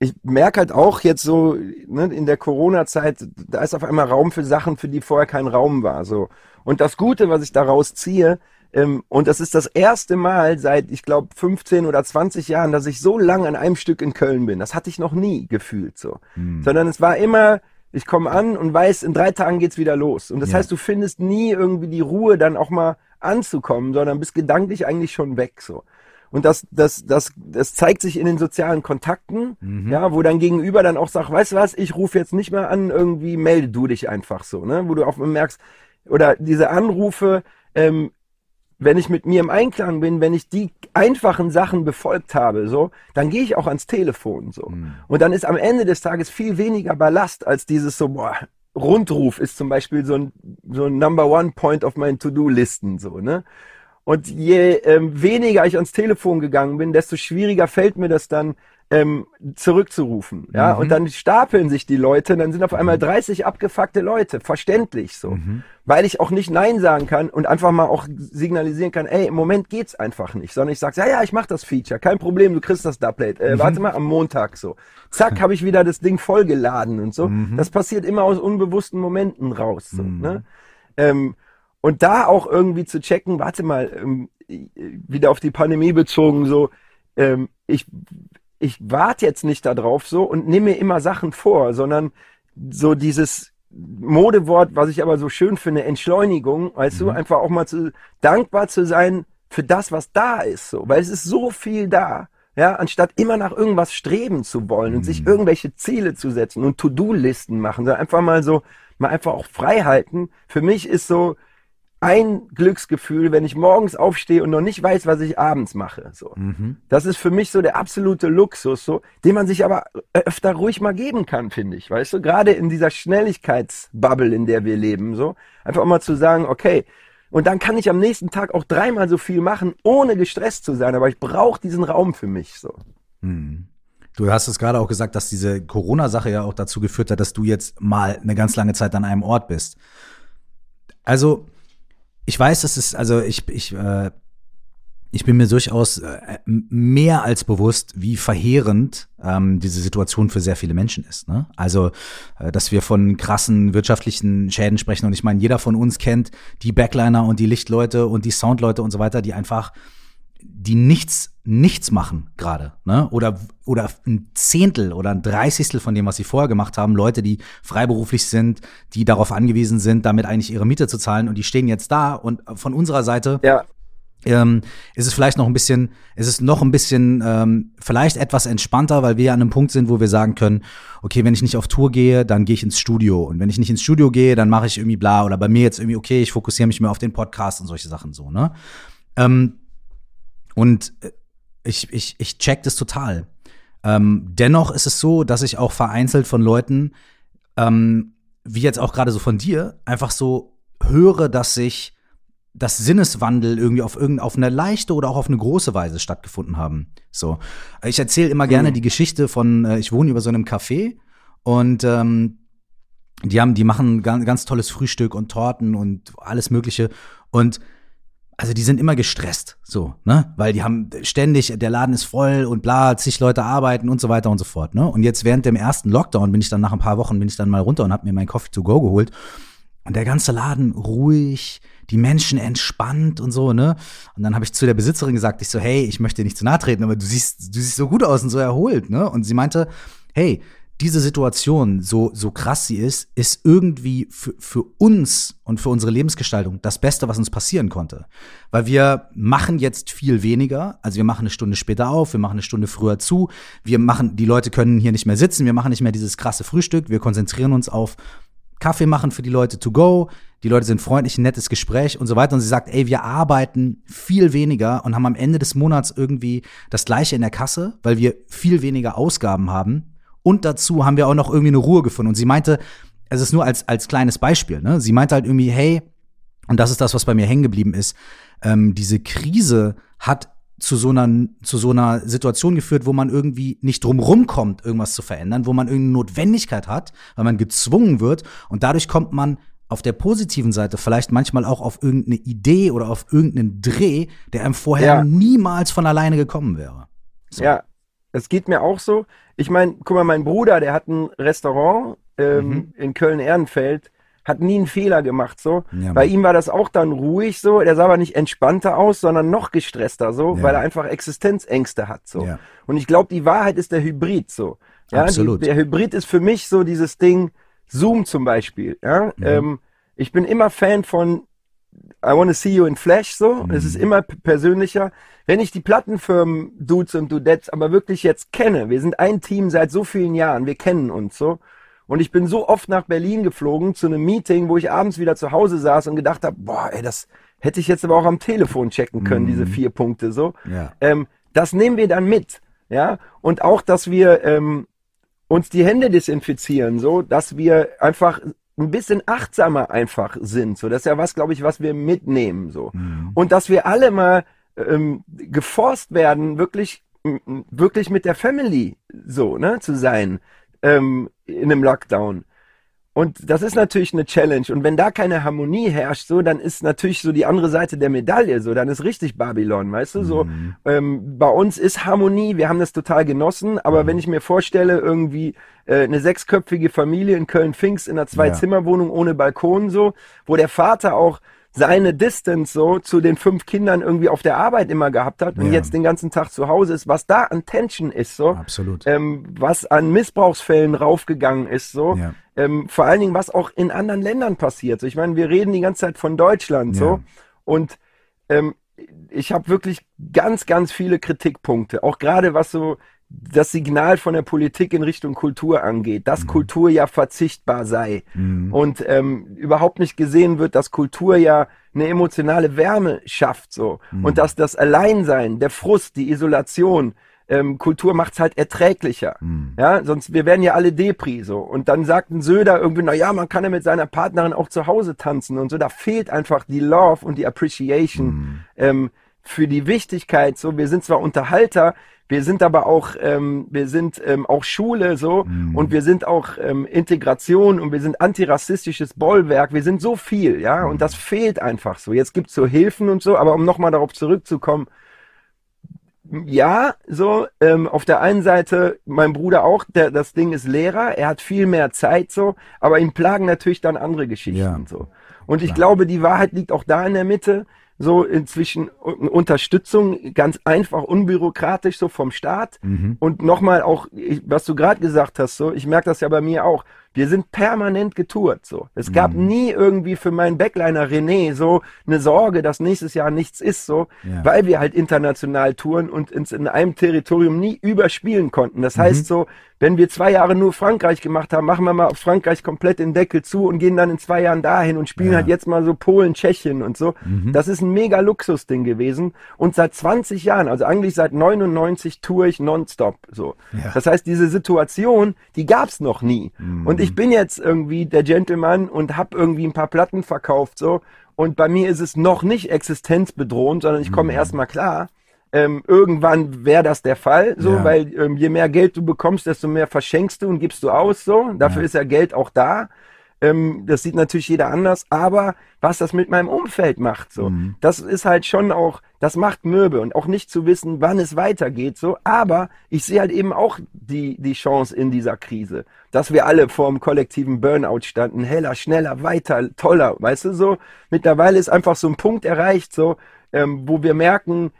Ich merke halt auch jetzt so, ne, in der Corona-Zeit, da ist auf einmal Raum für Sachen, für die vorher kein Raum war. So. Und das Gute, was ich daraus ziehe, ähm, und das ist das erste Mal seit, ich glaube, 15 oder 20 Jahren, dass ich so lang an einem Stück in Köln bin. Das hatte ich noch nie gefühlt so. Sondern es war immer, ich komme an und weiß, in drei Tagen geht's wieder los. Und das Ja. heißt, du findest nie irgendwie die Ruhe, dann auch mal anzukommen, sondern bist gedanklich eigentlich schon weg so. Und das, das, das, das zeigt sich in den sozialen Kontakten, ja, wo dein Gegenüber dann auch sagt, weißt du was, ich rufe jetzt nicht mehr an, irgendwie melde du dich einfach so, ne? Wo du auch merkst, oder diese Anrufe, ähm, wenn ich mit mir im Einklang bin, wenn ich die einfachen Sachen befolgt habe, so, dann gehe ich auch ans Telefon, so. Und dann ist am Ende des Tages viel weniger Ballast als dieses so, boah, Rundruf ist zum Beispiel so ein, so ein Number One Point auf meinen To-Do-Listen, so, ne? Und je ähm, weniger ich ans Telefon gegangen bin, desto schwieriger fällt mir das dann, ähm, zurückzurufen. Ja, und dann stapeln sich die Leute, dann sind auf einmal 30 abgefuckte Leute, verständlich so. Weil ich auch nicht Nein sagen kann und einfach mal auch signalisieren kann, ey, im Moment geht's einfach nicht, sondern ich sage, ja, ja, ich mach das Feature, kein Problem, du kriegst das Doublet. Äh, Warte mal, am Montag so. Zack, habe ich wieder das Ding vollgeladen und so. Das passiert immer aus unbewussten Momenten raus. So, ne? ähm, und da auch irgendwie zu checken, warte mal, ähm, wieder auf die Pandemie bezogen, so, ähm, ich, ich warte jetzt nicht darauf so und nehme mir immer Sachen vor, sondern so dieses Modewort, was ich aber so schön finde, Entschleunigung, weißt du, einfach auch mal zu dankbar zu sein für das, was da ist, so, weil es ist so viel da. Ja, anstatt immer nach irgendwas streben zu wollen und sich irgendwelche Ziele zu setzen und To-Do-Listen machen, sondern einfach mal so, mal einfach auch frei halten. Für mich ist so ein Glücksgefühl, wenn ich morgens aufstehe und noch nicht weiß, was ich abends mache. So. Das ist für mich so der absolute Luxus, so, den man sich aber öfter ruhig mal geben kann, finde ich. Weißt du, gerade in dieser Schnelligkeitsbubble, in der wir leben, so, einfach mal zu sagen, okay, und dann kann ich am nächsten Tag auch dreimal so viel machen, ohne gestresst zu sein, aber ich brauche diesen Raum für mich, so. Du hast es gerade auch gesagt, dass diese Corona-Sache ja auch dazu geführt hat, dass du jetzt mal eine ganz lange Zeit an einem Ort bist. Also, ich weiß, das ist, also ich, ich, äh, ich bin mir durchaus äh, mehr als bewusst, wie verheerend ähm, diese Situation für sehr viele Menschen ist. Ne? Also, äh, dass wir von krassen wirtschaftlichen Schäden sprechen. Und ich meine, jeder von uns kennt die Backliner und die Lichtleute und die Soundleute und so weiter, die einfach die nichts, nichts machen gerade, ne? Oder, oder ein Zehntel oder ein Dreißigstel von dem, was sie vorher gemacht haben. Leute, die freiberuflich sind, die darauf angewiesen sind, damit eigentlich ihre Miete zu zahlen und die stehen jetzt da und von unserer Seite Ja, ähm, ist es vielleicht noch ein bisschen, ist es noch ein bisschen, ähm, vielleicht etwas entspannter, weil wir an einem Punkt sind, wo wir sagen können, okay, wenn ich nicht auf Tour gehe, dann gehe ich ins Studio. Und wenn ich nicht ins Studio gehe, dann mache ich irgendwie bla. Oder bei mir jetzt irgendwie, okay, ich fokussiere mich mehr auf den Podcast und solche Sachen so, ne? Ähm, und äh, ich, ich, ich check das total. Ähm, dennoch ist es so, dass ich auch vereinzelt von Leuten, ähm, wie jetzt auch gerade so von dir, einfach so höre, dass sich das Sinneswandel irgendwie auf irgendeine auf eine leichte oder auch auf eine große Weise stattgefunden haben. So, ich erzähle immer gerne die Geschichte von, äh, ich wohne über so einem Café und ähm, die haben, die machen ganz, ganz tolles Frühstück und Torten und alles Mögliche. Und also die sind immer gestresst, so, ne? Weil die haben ständig, der Laden ist voll und bla, zig Leute arbeiten und so weiter und so fort, ne? Und jetzt während dem ersten Lockdown bin ich dann nach ein paar Wochen, bin ich dann mal runter und habe mir mein Coffee to go geholt. Und der ganze Laden ruhig, die Menschen entspannt und so, ne? Und dann habe ich zu der Besitzerin gesagt, ich so, hey, ich möchte dir nicht zu nahe treten, aber du siehst, du siehst so gut aus und so erholt, ne? Und sie meinte, hey, diese Situation, so, so krass sie ist, ist irgendwie für, für uns und für unsere Lebensgestaltung das Beste, was uns passieren konnte. Weil wir machen jetzt viel weniger. Also wir machen eine Stunde später auf, wir machen eine Stunde früher zu. Wir machen, die Leute können hier nicht mehr sitzen, wir machen nicht mehr dieses krasse Frühstück. Wir konzentrieren uns auf Kaffee machen für die Leute to go. Die Leute sind freundlich, ein nettes Gespräch und so weiter. Und sie sagt, ey, wir arbeiten viel weniger und haben am Ende des Monats irgendwie das Gleiche in der Kasse, weil wir viel weniger Ausgaben haben und dazu haben wir auch noch irgendwie eine Ruhe gefunden. Und sie meinte, es ist nur als, als kleines Beispiel, ne? Sie meinte halt irgendwie, hey, und das ist das, was bei mir hängen geblieben ist, ähm, diese Krise hat zu so einer zu so einer Situation geführt, wo man irgendwie nicht drumrum kommt, irgendwas zu verändern, wo man irgendeine Notwendigkeit hat, weil man gezwungen wird und dadurch kommt man auf der positiven Seite vielleicht manchmal auch auf irgendeine Idee oder auf irgendeinen Dreh, der einem vorher ja. niemals von alleine gekommen wäre. So. Ja, es geht mir auch so. Ich meine, guck mal, mein Bruder, der hat ein Restaurant ähm, mhm. in Köln-Ehrenfeld, hat nie einen Fehler gemacht so. Ja, Bei ihm war das auch dann ruhig so. Der sah aber nicht entspannter aus, sondern noch gestresster so, ja. weil er einfach Existenzängste hat so. Ja. Und ich glaube, die Wahrheit ist der Hybrid so. Ja, Absolut. Die, der Hybrid ist für mich so dieses Ding Zoom zum Beispiel. Ja, mhm. ähm, ich bin immer Fan von I wanna see you in Flash so. Mhm. Es ist immer persönlicher. Wenn ich die Plattenfirmen Dudes und Dudettes aber wirklich jetzt kenne, wir sind ein Team seit so vielen Jahren, wir kennen uns so. Und ich bin so oft nach Berlin geflogen zu einem Meeting, wo ich abends wieder zu Hause saß und gedacht habe, boah, ey, das hätte ich jetzt aber auch am Telefon checken können, mhm. diese vier Punkte so. Ja. Ähm, das nehmen wir dann mit, ja. Und auch, dass wir ähm, uns die Hände desinfizieren, so, dass wir einfach ein bisschen achtsamer einfach sind. So, das ist ja was, glaube ich, was wir mitnehmen. So. Mhm. Und dass wir alle mal ähm, geforst werden, wirklich, wirklich mit der Family so, ne, zu sein ähm, in einem Lockdown. Und das ist natürlich eine Challenge. Und wenn da keine Harmonie herrscht, so, dann ist natürlich so die andere Seite der Medaille, so, dann ist richtig Babylon, weißt du, so. Mhm. Ähm, bei uns ist Harmonie, wir haben das total genossen, aber mhm. wenn ich mir vorstelle, irgendwie äh, eine sechsköpfige Familie in Köln-Pfingst in einer Zwei-Zimmer-Wohnung ohne Balkon, so, wo der Vater auch seine Distance so zu den fünf Kindern irgendwie auf der Arbeit immer gehabt hat und ja. jetzt den ganzen Tag zu Hause ist, was da an Tension ist so, absolut, ähm, was an Missbrauchsfällen raufgegangen ist so, ja. Ähm, vor allen Dingen was auch in anderen Ländern passiert. So, ich meine, wir reden die ganze Zeit von Deutschland ja. so und ähm, ich habe wirklich ganz, ganz viele Kritikpunkte, auch gerade was so das Signal von der Politik in Richtung Kultur angeht, dass mhm. Kultur ja verzichtbar sei mhm. und ähm, überhaupt nicht gesehen wird, dass Kultur ja eine emotionale Wärme schafft so mhm. und dass das Alleinsein, der Frust, die Isolation, ähm, Kultur macht's halt erträglicher. Mhm. Ja, sonst wir werden ja alle Depri so. Und dann sagt ein Söder irgendwie, na ja, man kann ja mit seiner Partnerin auch zu Hause tanzen und so. Da fehlt einfach die Love und die Appreciation mhm. ähm, für die Wichtigkeit. So, wir sind zwar Unterhalter, wir sind aber auch, ähm, wir sind ähm, auch Schule so mhm. und wir sind auch ähm, Integration und wir sind antirassistisches Bollwerk. Wir sind so viel, ja, und das fehlt einfach so. Jetzt gibt's so Hilfen und so, aber um nochmal darauf zurückzukommen, ja, so, ähm, auf der einen Seite, mein Bruder auch, der, das Ding ist Lehrer, er hat viel mehr Zeit so, aber ihn plagen natürlich dann andere Geschichten ja. so. Und Klar. ich glaube, die Wahrheit liegt auch da in der Mitte so inzwischen Unterstützung, ganz einfach, unbürokratisch, so vom Staat. Mhm. Und nochmal auch, was du gerade gesagt hast, so, ich merke das ja bei mir auch, wir sind permanent getourt, so. Es gab mhm. nie irgendwie für meinen Backliner René so eine Sorge, dass nächstes Jahr nichts ist, so, ja. weil wir halt international touren und uns in einem Territorium nie überspielen konnten. Das mhm. heißt so, wenn wir zwei Jahre nur Frankreich gemacht haben, machen wir mal Frankreich komplett den Deckel zu und gehen dann in zwei Jahren dahin und spielen ja. halt jetzt mal so Polen, Tschechien und so. Mhm. Das ist ein mega Luxusding gewesen. Und seit 20 Jahren, also eigentlich seit 99 tour ich nonstop, so. Ja. Das heißt, diese Situation, die gab's noch nie. Mhm. Und ich bin jetzt irgendwie der Gentleman und hab irgendwie ein paar Platten verkauft, so. Und bei mir ist es noch nicht existenzbedrohend, sondern ich komme mhm. erstmal klar. Ähm, irgendwann wäre das der Fall, so, ja. weil ähm, je mehr Geld du bekommst, desto mehr verschenkst du und gibst du aus, so. Dafür ja. ist ja Geld auch da. Ähm, das sieht natürlich jeder anders, aber was das mit meinem Umfeld macht, so, Mhm. das ist halt schon auch, das macht mürbe und auch nicht zu wissen, wann es weitergeht, so. Aber ich sehe halt eben auch die, die Chance in dieser Krise, dass wir alle vor dem kollektiven Burnout standen, heller, schneller, weiter, toller, weißt du, so. Mittlerweile ist einfach so ein Punkt erreicht, so, ähm, wo wir merken,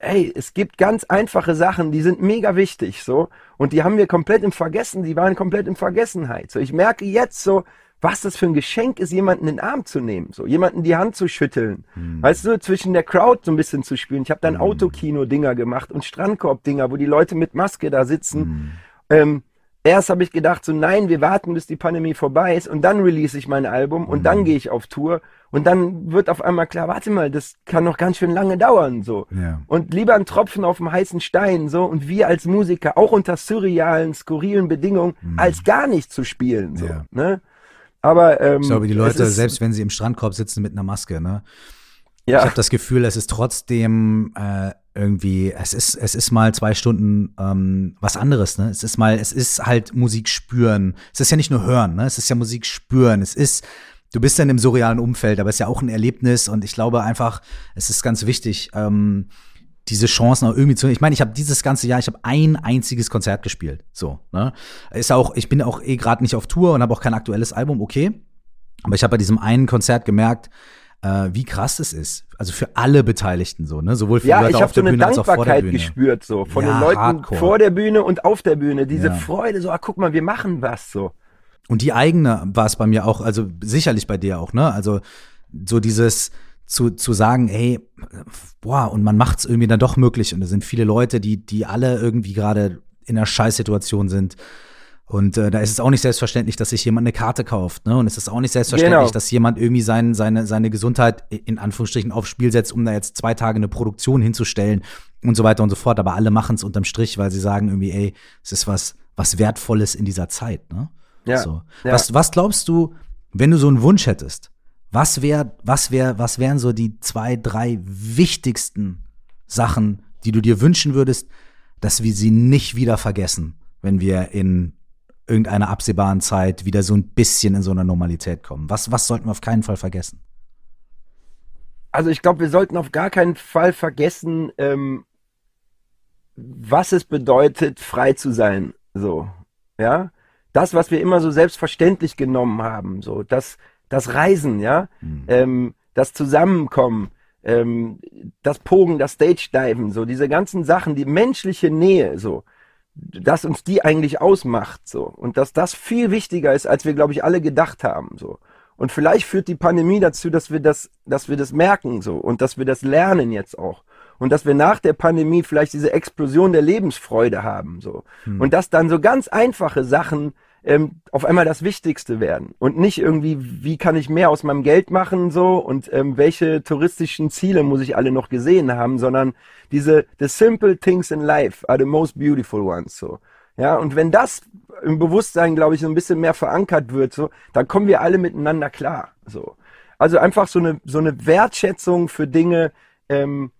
hey, es gibt ganz einfache Sachen, die sind mega wichtig, so. Und die haben wir komplett im Vergessen, die waren komplett in Vergessenheit. So, ich merke jetzt so, was das für ein Geschenk ist, jemanden in den Arm zu nehmen, so, jemanden die Hand zu schütteln. Weißt du, zwischen der Crowd so ein bisschen zu spielen. Ich habe dann Autokino-Dinger gemacht und Strandkorb-Dinger, wo die Leute mit Maske da sitzen. Ähm, erst habe ich gedacht, so nein, wir warten, bis die Pandemie vorbei ist und dann release ich mein Album und dann gehe ich auf Tour und dann wird auf einmal klar, warte mal, das kann noch ganz schön lange dauern, so. Ja. Und lieber ein Tropfen auf dem heißen Stein, so, und wir als Musiker, auch unter surrealen, skurrilen Bedingungen, als gar nicht zu spielen, so, Mhm. Ja. ne? Aber, ähm, Ich glaube, die Leute, ist, selbst wenn sie im Strandkorb sitzen mit einer Maske, ne? Ich ja, habe das Gefühl, es ist trotzdem äh, irgendwie, es ist, es ist mal zwei Stunden ähm, was anderes, ne? Es ist mal, es ist halt Musik spüren. Es ist ja nicht nur hören, ne? Es ist ja Musik spüren. Es ist, du bist ja in einem surrealen Umfeld, aber es ist ja auch ein Erlebnis und ich glaube einfach, es ist ganz wichtig, ähm, diese Chancen auch irgendwie zu. Ich meine, ich habe dieses ganze Jahr, ich habe ein einziges Konzert gespielt. So, ne? Ist auch, ich bin auch eh gerade nicht auf Tour und habe auch kein aktuelles Album, okay. Aber ich habe bei diesem einen Konzert gemerkt, äh, wie krass es ist. Also für alle Beteiligten so, ne? Sowohl für die ja, Leute auf so der Bühne als auch vor der Dankbarkeit Bühne. gespürt, so, von Ja, den Leuten hardcore. vor der Bühne und auf der Bühne, diese Ja. Freude, so, ah, guck mal, wir machen was, so. Und die eigene war es bei mir auch, also sicherlich bei dir auch, ne? Also so dieses zu, zu sagen, ey, boah, und man macht es irgendwie dann doch möglich. Und es sind viele Leute, die, die alle irgendwie gerade in einer Scheißsituation sind. Und äh, da ist es auch nicht selbstverständlich, dass sich jemand eine Karte kauft, ne? Und es ist auch nicht selbstverständlich, Genau. dass jemand irgendwie sein, seine, seine Gesundheit in Anführungsstrichen aufs Spiel setzt, um da jetzt zwei Tage eine Produktion hinzustellen und so weiter und so fort. Aber alle machen es unterm Strich, weil sie sagen irgendwie, ey, es ist was, was Wertvolles in dieser Zeit, ne? Ja, So. ja. Was, was glaubst du, wenn du so einen Wunsch hättest? Was wär, was wär, was wären so die zwei, drei wichtigsten Sachen, die du dir wünschen würdest, dass wir sie nicht wieder vergessen, wenn wir in irgendeiner absehbaren Zeit wieder so ein bisschen in so eine Normalität kommen? Was, was sollten wir auf keinen Fall vergessen? Also ich glaube, wir sollten auf gar keinen Fall vergessen, ähm, was es bedeutet, frei zu sein. So, ja. Das, was wir immer so selbstverständlich genommen haben, so, das, das Reisen, ja, ähm, das Zusammenkommen, ähm, das Pogen, das Stage-Diven, so, diese ganzen Sachen, die menschliche Nähe, so, dass uns die eigentlich ausmacht, so. Und dass das viel wichtiger ist, als wir, glaube ich, alle gedacht haben, so. Und vielleicht führt die Pandemie dazu, dass wir das, dass wir das merken, so. Und dass wir das lernen jetzt auch. Und dass wir nach der Pandemie vielleicht diese Explosion der Lebensfreude haben, so. Und dass dann so ganz einfache Sachen, ähm, auf einmal das Wichtigste werden und nicht irgendwie, wie kann ich mehr aus meinem Geld machen so und ähm, welche touristischen Ziele muss ich alle noch gesehen haben, sondern diese the simple things in life are the most beautiful ones so. Ja, und wenn das im Bewusstsein, glaube ich, so ein bisschen mehr verankert wird, so, dann kommen wir alle miteinander klar. So. Also einfach so eine, so eine Wertschätzung für Dinge, ähm,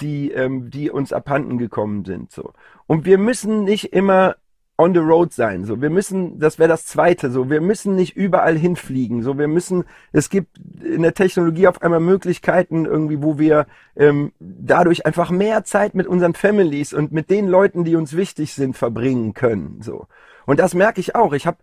die, ähm, die uns abhanden gekommen sind. So. Und wir müssen nicht immer on the road sein. So, wir müssen, das wäre das Zweite. So, wir müssen nicht überall hinfliegen. So, wir müssen, es gibt in der Technologie auf einmal Möglichkeiten irgendwie, wo wir ähm, dadurch einfach mehr Zeit mit unseren Families und mit den Leuten, die uns wichtig sind, verbringen können. So, und das merke ich auch. Ich habe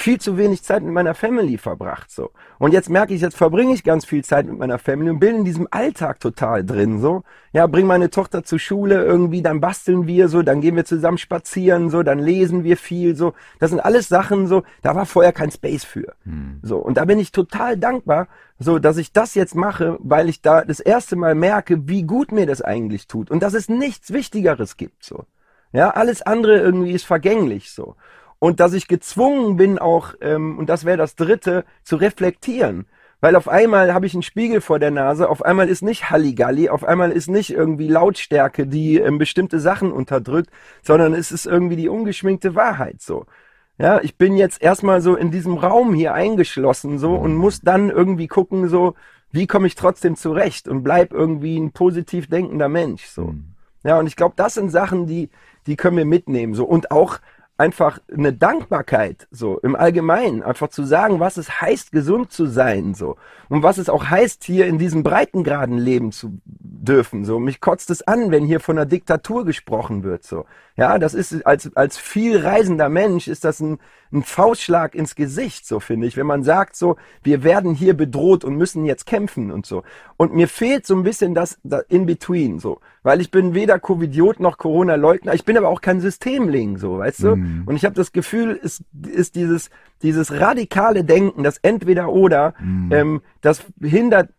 viel zu wenig Zeit mit meiner Family verbracht, so. Und jetzt merke ich, jetzt verbringe ich ganz viel Zeit mit meiner Family und bin in diesem Alltag total drin, so. Ja, bring meine Tochter zur Schule irgendwie, dann basteln wir so, dann gehen wir zusammen spazieren, so, dann lesen wir viel, so. Das sind alles Sachen, so, da war vorher kein Space für. So. Und da bin ich total dankbar, so, dass ich das jetzt mache, weil ich da das erste Mal merke, wie gut mir das eigentlich tut und dass es nichts Wichtigeres gibt, so. Ja, alles andere irgendwie ist vergänglich, so und dass ich gezwungen bin auch, ähm, und das wäre das Dritte, zu reflektieren. Weil auf einmal habe ich einen Spiegel vor der Nase, auf einmal ist nicht Halligalli, auf einmal ist nicht irgendwie Lautstärke, die ähm, bestimmte Sachen unterdrückt, sondern es ist irgendwie die ungeschminkte Wahrheit so. Ja, ich bin jetzt erstmal so in diesem Raum hier eingeschlossen so und muss dann irgendwie gucken so, wie komme ich trotzdem zurecht und bleib irgendwie ein positiv denkender Mensch so. Ja, und ich glaube, das sind Sachen, die die können wir mitnehmen so und auch einfach eine Dankbarkeit, so im Allgemeinen, einfach zu sagen, was es heißt, gesund zu sein, so. Und was es auch heißt, hier in diesem Breitengraden leben zu dürfen, so. Mich kotzt es an, wenn hier von einer Diktatur gesprochen wird, so. Ja, das ist, als, als viel reisender Mensch ist das ein, ein Faustschlag ins Gesicht, so finde ich, wenn man sagt, so, wir werden hier bedroht und müssen jetzt kämpfen und so. Und mir fehlt so ein bisschen das, das in between, so. Weil ich bin weder Covidiot noch Corona-Leugner, ich bin aber auch kein Systemling, so, weißt du? Mhm. Und ich habe das Gefühl, es ist dieses, dieses radikale Denken, das entweder oder, ähm, das hindert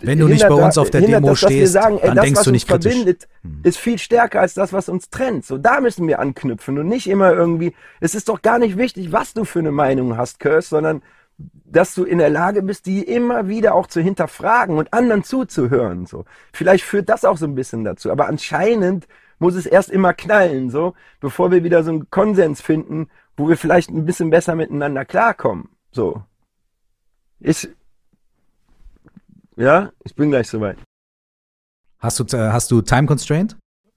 Wenn du nicht bei uns auf der hindert Demo das, stehst, sagen, ey, dann das, denkst was du uns nicht kritisch. verbindet, ist viel stärker als das, was uns trennt. So, da müssen wir anknüpfen und nicht immer irgendwie, es ist doch gar nicht wichtig, was du für eine Meinung hast, Kurs, sondern dass du in der Lage bist, die immer wieder auch zu hinterfragen und anderen zuzuhören. So, vielleicht führt das auch so ein bisschen dazu. Aber anscheinend muss es erst immer knallen, so, bevor wir wieder so einen Konsens finden, wo wir vielleicht ein bisschen besser miteinander klarkommen. So, ich, ja, ich bin gleich soweit. Hast du, äh, hast du Time Constraint?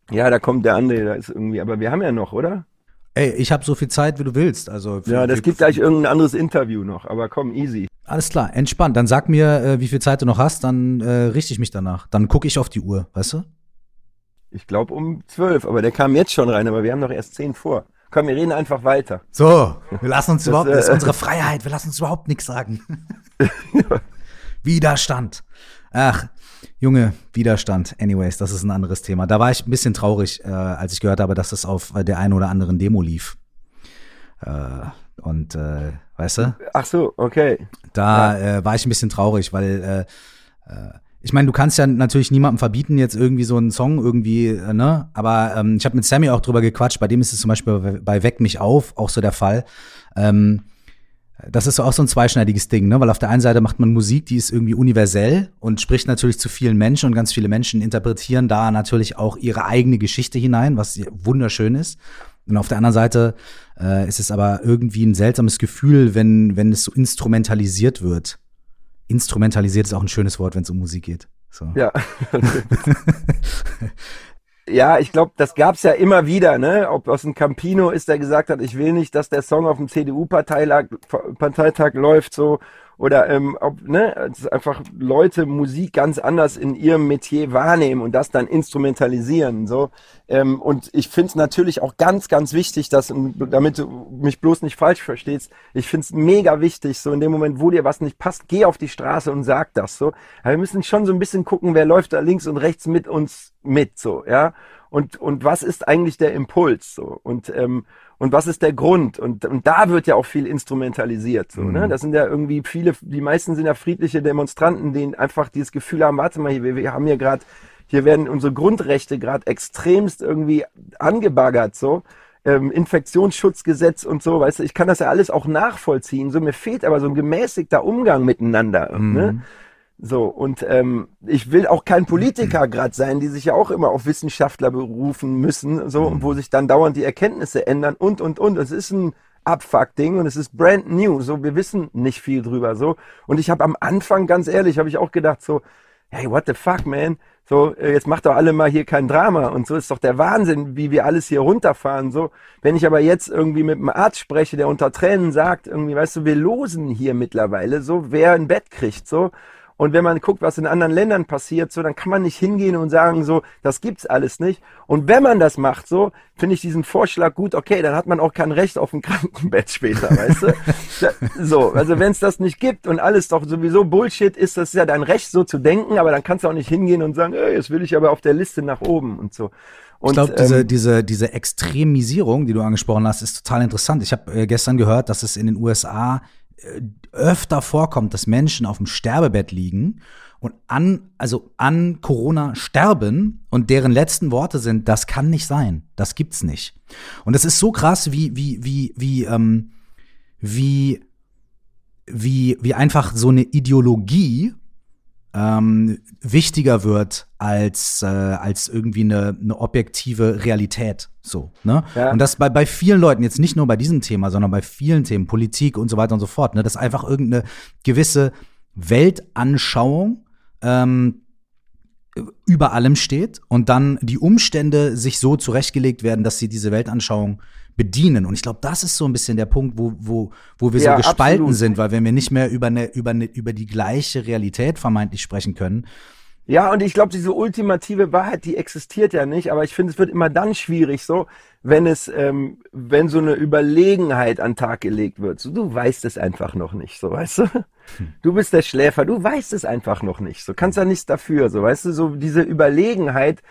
Ja, da kommt der andere, da ist irgendwie, aber wir haben ja noch, oder? Ey, ich habe so viel Zeit, wie du willst. Also Ja, das gibt gleich irgendein anderes Interview noch, aber komm, easy. Alles klar, entspannt. Dann sag mir, äh, wie viel Zeit du noch hast, dann äh, richte ich mich danach. Dann gucke ich auf die Uhr, weißt du? Ich glaube um zwölf, aber der kam jetzt schon rein, aber wir haben noch erst zehn vor. Komm, wir reden einfach weiter. So, wir lassen uns überhaupt, äh, das ist unsere Freiheit, wir lassen uns überhaupt nichts sagen. Widerstand. Ach, Junge, Widerstand. Anyways, das ist ein anderes Thema. Da war ich ein bisschen traurig, äh, als ich gehört habe, dass das auf äh, der einen oder anderen Demo lief. Äh, und äh, weißt du, Ach so, okay. da äh, war ich ein bisschen traurig, weil äh, äh, ich meine, du kannst ja natürlich niemandem verbieten, jetzt irgendwie so einen Song irgendwie, äh, ne? Aber ähm, ich habe mit Sammy auch drüber gequatscht. Bei dem ist es zum Beispiel bei, bei Weck mich auf auch so der Fall. Ähm, das ist auch so ein zweischneidiges Ding, ne? Weil auf der einen Seite macht man Musik, die ist irgendwie universell und spricht natürlich zu vielen Menschen und ganz viele Menschen interpretieren da natürlich auch ihre eigene Geschichte hinein, was wunderschön ist. Und auf der anderen Seite äh, ist es aber irgendwie ein seltsames Gefühl, wenn, wenn es so instrumentalisiert wird. Instrumentalisiert ist auch ein schönes Wort, wenn es um Musik geht. So. Ja. ja, ich glaube, das gab's ja immer wieder, ne? Ob aus dem Campino ist, der gesagt hat, ich will nicht, dass der Song auf dem CDU-Parteitag Parteitag läuft, so. Oder ähm, ob, ne, dass einfach Leute Musik ganz anders in ihrem Metier wahrnehmen und das dann instrumentalisieren. So. Ähm, und ich finde es natürlich auch ganz, ganz wichtig, dass, damit du mich bloß nicht falsch verstehst, ich finde es mega wichtig, so in dem Moment, wo dir was nicht passt, geh auf die Straße und sag das so. Aber wir müssen schon so ein bisschen gucken, wer läuft da links und rechts mit uns mit, so, ja. Und, und was ist eigentlich der Impuls so? Und, ähm, und was ist der Grund? Und, und da wird ja auch viel instrumentalisiert. So, ne? Das sind ja irgendwie viele, die meisten sind ja friedliche Demonstranten, die einfach dieses Gefühl haben, warte mal, hier, wir, wir haben hier gerade, hier werden unsere Grundrechte gerade extremst irgendwie angebaggert, so. Ähm, Infektionsschutzgesetz und so, weißt du, ich kann das ja alles auch nachvollziehen. So, mir fehlt aber so ein gemäßigter Umgang miteinander. Ne? So, und ähm, ich will auch kein Politiker gerade sein, die sich ja auch immer auf Wissenschaftler berufen müssen, so, und wo sich dann dauernd die Erkenntnisse ändern und, und, und. Es ist ein Abfuck-Ding und es ist brand new, so, wir wissen nicht viel drüber, so. Und ich habe am Anfang, ganz ehrlich, habe ich auch gedacht, so, hey, what the fuck, man? So, äh, jetzt macht doch alle mal hier kein Drama und so ist doch der Wahnsinn, wie wir alles hier runterfahren, so. Wenn ich aber jetzt irgendwie mit einem Arzt spreche, der unter Tränen sagt, irgendwie, weißt du, wir losen hier mittlerweile, so, wer ein Bett kriegt, so. Und wenn man guckt, was in anderen Ländern passiert, so, dann kann man nicht hingehen und sagen, so, das gibt's alles nicht. Und wenn man das macht, so, finde ich diesen Vorschlag gut, okay, dann hat man auch kein Recht auf ein Krankenbett später, weißt du? So, also wenn es das nicht gibt und alles doch sowieso Bullshit ist, das ist ja dein Recht, so zu denken, aber dann kannst du auch nicht hingehen und sagen, ey, jetzt will ich aber auf der Liste nach oben und so. Und, Ich glaube, diese, ähm, diese, diese Extremisierung, die du angesprochen hast, ist total interessant. Ich habe äh, gestern gehört, dass es in den USA öfter vorkommt, dass Menschen auf dem Sterbebett liegen und an, also an Corona sterben und deren letzten Worte sind, das kann nicht sein, das gibt's nicht. Und es ist so krass, wie, wie, wie, wie, ähm, wie, wie, wie einfach so eine Ideologie ähm, wichtiger wird als, äh, als irgendwie eine, eine objektive Realität. So, ne? Ja. Und das bei, bei vielen Leuten, jetzt nicht nur bei diesem Thema, sondern bei vielen Themen, Politik und so weiter und so fort, ne, dass einfach irgendeine gewisse Weltanschauung ähm, über allem steht und dann die Umstände sich so zurechtgelegt werden, dass sie diese Weltanschauung bedienen. Und ich glaube, das ist so ein bisschen der Punkt, wo, wo, wo wir Ja, so gespalten absolut. sind, weil wenn wir nicht mehr über eine, über eine, über die gleiche Realität vermeintlich sprechen können. Ja, und ich glaube, diese ultimative Wahrheit, die existiert ja nicht, aber ich finde, es wird immer dann schwierig so, wenn es, ähm, wenn so eine Überlegenheit an den Tag gelegt wird. So, du weißt es einfach noch nicht, so, weißt du? Du bist der Schläfer, du weißt es einfach noch nicht, so, kannst ja nichts dafür, so, weißt du, so diese Überlegenheit,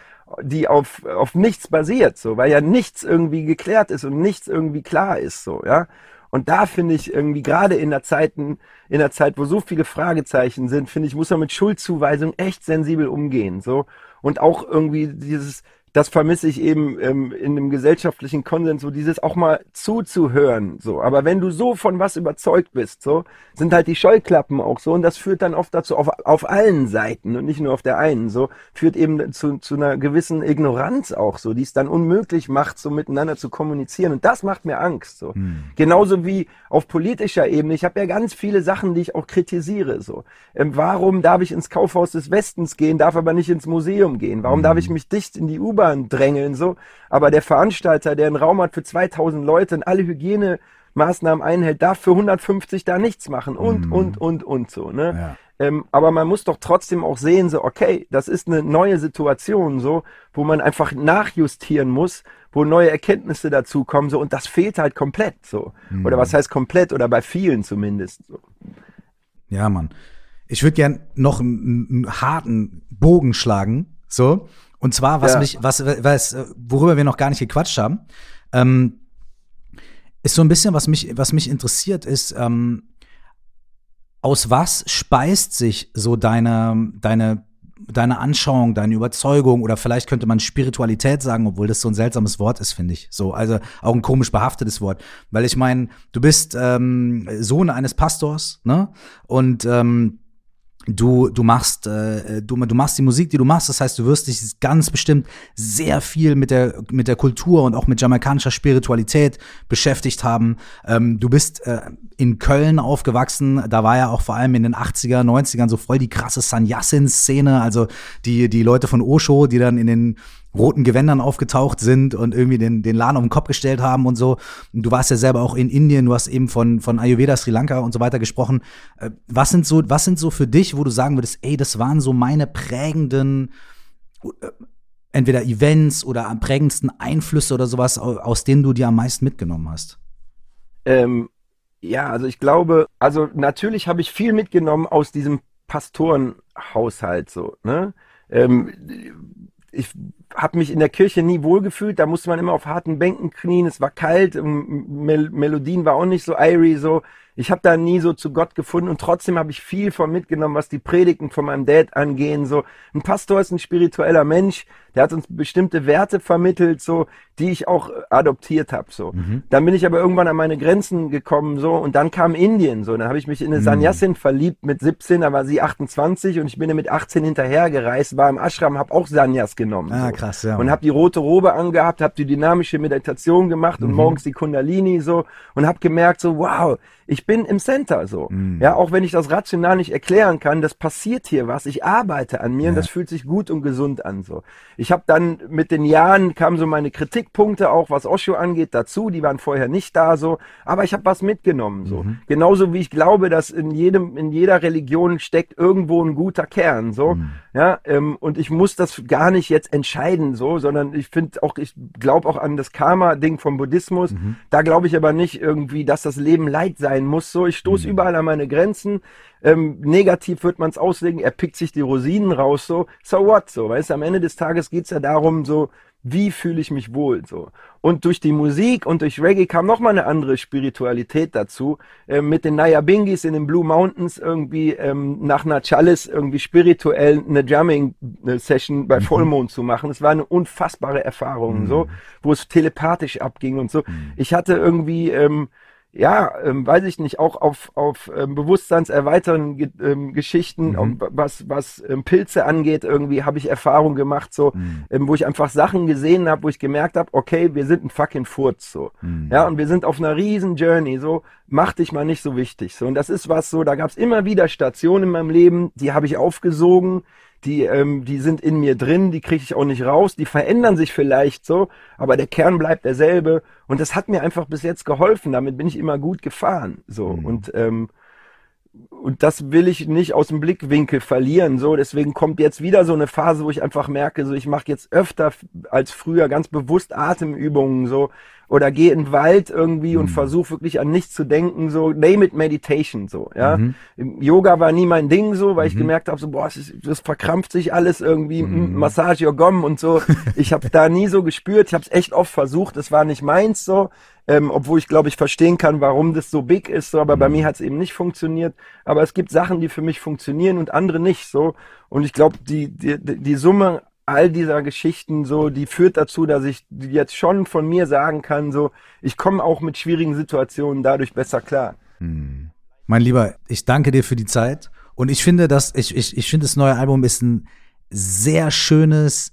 die auf, auf nichts basiert, so, weil ja nichts irgendwie geklärt ist und nichts irgendwie klar ist, so, ja. Und da finde ich irgendwie gerade in der Zeiten, in der Zeit, wo so viele Fragezeichen sind, finde ich, muss man mit Schuldzuweisung echt sensibel umgehen, so. Und auch irgendwie dieses, das vermisse ich eben ähm, in dem gesellschaftlichen Konsens, so dieses auch mal zuzuhören, so. Aber wenn du so von was überzeugt bist, so, sind halt die Scheuklappen auch so. Und das führt dann oft dazu, auf, auf allen Seiten und nicht nur auf der einen, so, führt eben zu, zu einer gewissen Ignoranz auch so, die es dann unmöglich macht, so miteinander zu kommunizieren. Und das macht mir Angst, so. Genauso wie auf politischer Ebene. Ich habe ja ganz viele Sachen, die ich auch kritisiere, so. Ähm, warum darf ich ins Kaufhaus des Westens gehen, darf aber nicht ins Museum gehen? Warum darf ich mich dicht in die U-Bahn drängeln, so? Aber der Veranstalter, der einen Raum hat für 2000 Leute und alle Hygienemaßnahmen einhält, darf für 150 da nichts machen und, und, und, und so, ne? Ja. Ähm, aber man muss doch trotzdem auch sehen, so, okay, das ist eine neue Situation, so, wo man einfach nachjustieren muss, wo neue Erkenntnisse dazukommen, so, und das fehlt halt komplett, so. Oder was heißt komplett, oder bei vielen zumindest, so. Ja, Mann. Ich würde gern noch einen, einen harten Bogen schlagen, so. Und zwar, was Ja. mich, was, was, worüber wir noch gar nicht gequatscht haben, ähm, ist so ein bisschen, was mich, was mich interessiert, ist, ähm, aus was speist sich so deine, deine, deine Anschauung, deine Überzeugung oder vielleicht könnte man Spiritualität sagen, obwohl das so ein seltsames Wort ist, finde ich. So, also auch ein komisch behaftetes Wort. Weil ich meine, du bist ähm, Sohn eines Pastors, ne? Und ähm, du, du machst, äh, du, du machst die Musik, die du machst. Das heißt, du wirst dich ganz bestimmt sehr viel mit der, mit der Kultur und auch mit jamaikanischer Spiritualität beschäftigt haben. Ähm, du bist äh, in Köln aufgewachsen. Da war ja auch vor allem in den 80er, 90ern so voll die krasse Sannyasin-Szene. Also die, die Leute von Osho, die dann in den roten Gewändern aufgetaucht sind und irgendwie den, den Laden auf den Kopf gestellt haben und so. Du warst ja selber auch in Indien, du hast eben von, von Ayurveda, Sri Lanka und so weiter gesprochen. Äh, Was sind so, was sind so für dich, wo du sagen würdest, ey, das waren so meine prägenden, äh, entweder Events oder am prägendsten Einflüsse oder sowas, au- aus denen du dir am meisten mitgenommen hast? Ähm, ja, also ich glaube, also natürlich habe ich viel mitgenommen aus diesem Pastorenhaushalt so, ne? Ähm, ich habe mich in der Kirche nie wohlgefühlt, da musste man immer auf harten Bänken knien, es war kalt, Mel Melodien war auch nicht so airy so. Ich habe da nie so zu Gott gefunden und trotzdem habe ich viel von mitgenommen, was die Predigten von meinem Dad angehen. So, ein Pastor ist ein spiritueller Mensch, der hat uns bestimmte Werte vermittelt, so, die ich auch äh, adoptiert habe. So, dann bin ich aber irgendwann an meine Grenzen gekommen, so, und dann kam Indien, so, dann habe ich mich in eine Sannyasin verliebt mit 17, da war sie 28 und ich bin mit 18 hinterhergereist, war im Ashram, habe auch Sanyas genommen. Ah, so. krass, ja. Und habe die rote Robe angehabt, habe die dynamische Meditation gemacht und morgens die Kundalini so und habe gemerkt so, wow, ich bin im Center so. Ja, auch wenn ich das rational nicht erklären kann, das passiert hier was, ich arbeite an mir und das fühlt sich gut und gesund an so. Ich habe dann mit den Jahren kamen so meine Kritikpunkte auch, was Osho angeht, dazu, die waren vorher nicht da so, aber ich habe was mitgenommen so. Genauso wie ich glaube, dass in jedem in jeder Religion steckt irgendwo ein guter Kern so. Ja, ähm, und ich muss das gar nicht jetzt entscheiden so, sondern ich finde auch ich glaube auch an das Karma Ding vom Buddhismus. Da glaube ich aber nicht irgendwie, dass das Leben Leid sein muss so. Ich stoße überall an meine Grenzen. Ähm, negativ wird man es auslegen, er pickt sich die Rosinen raus, so, so what, so, weißt du, am Ende des Tages geht's ja darum, so, wie fühle ich mich wohl, so. Und durch die Musik und durch Reggae kam noch mal eine andere Spiritualität dazu, ähm, mit den Nayabingis in den Blue Mountains irgendwie ähm, nach einer Chalice irgendwie spirituell eine Drumming-Session bei Vollmond zu machen. Es war eine unfassbare Erfahrung, so, wo es telepathisch abging und so. Ich hatte irgendwie, ähm, ja, ähm, weiß ich nicht, auch auf, auf ähm, bewusstseinserweiternden Ge ähm, Geschichten, auf, was, was ähm, Pilze angeht, irgendwie habe ich Erfahrung gemacht, so, ähm, wo ich einfach Sachen gesehen habe, wo ich gemerkt habe, okay, wir sind ein fucking Furz, so. Ja, und wir sind auf einer riesen Journey, so, mach dich mal nicht so wichtig, so. Und das ist was so, da gab's immer wieder Stationen in meinem Leben, die habe ich aufgesogen, die, ähm, die sind in mir drin, die kriege ich auch nicht raus, die verändern sich vielleicht so, aber der Kern bleibt derselbe. Und das hat mir einfach bis jetzt geholfen. Damit bin ich immer gut gefahren. So. Mhm. Und ähm, und das will ich nicht aus dem Blickwinkel verlieren. So, deswegen kommt jetzt wieder so eine Phase, wo ich einfach merke, so ich mache jetzt öfter als früher ganz bewusst Atemübungen so oder gehe in den Wald irgendwie und versuche wirklich an nichts zu denken. So name it meditation so. Ja, Im Yoga war nie mein Ding so, weil ich gemerkt habe so boah, es ist, das verkrampft sich alles irgendwie. mm, Massage your gum und so. ich habe da nie so gespürt. Ich habe es echt oft versucht. Es war nicht meins so ähm, obwohl ich glaube ich verstehen kann, warum das so big ist, so, aber bei mir hat es eben nicht funktioniert. Aber es gibt Sachen, die für mich funktionieren und andere nicht so. Und ich glaube, die, die, die Summe all dieser Geschichten so, die führt dazu, dass ich jetzt schon von mir sagen kann, so, ich komme auch mit schwierigen Situationen dadurch besser klar. Mein Lieber, ich danke dir für die Zeit. Und ich finde, dass ich, ich, ich finde, das neue Album ist ein sehr schönes,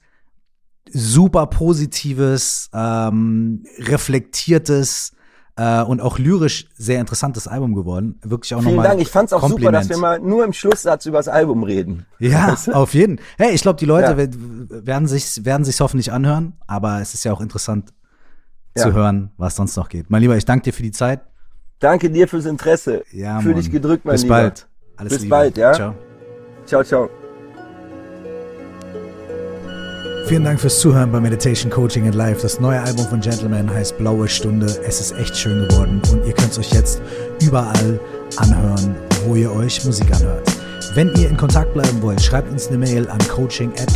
super positives, ähm, reflektiertes äh, und auch lyrisch sehr interessantes Album geworden. Wirklich auch Vielen nochmal. Dank. Ich fand es auch super, dass wir mal nur im Schlusssatz über das Album reden. Ja, Weißt du? auf jeden. Hey, ich glaube, die Leute Ja. we- werden sich werden sich's hoffentlich anhören, aber es ist ja auch interessant zu Ja. hören, was sonst noch geht. Mein Lieber, ich danke dir für die Zeit. Danke dir fürs Interesse. Ja, Fühl Mann. dich gedrückt, mein Bis Lieber. bald. Alles Bis Liebe. bald, ja? Ciao. Ciao, ciao. Vielen Dank fürs Zuhören bei Meditation Coaching and Life. Das neue Album von Gentleman heißt Blaue Stunde. Es ist echt schön geworden und ihr könnt es euch jetzt überall anhören, wo ihr euch Musik anhört. Wenn ihr in Kontakt bleiben wollt, schreibt uns eine Mail an coaching at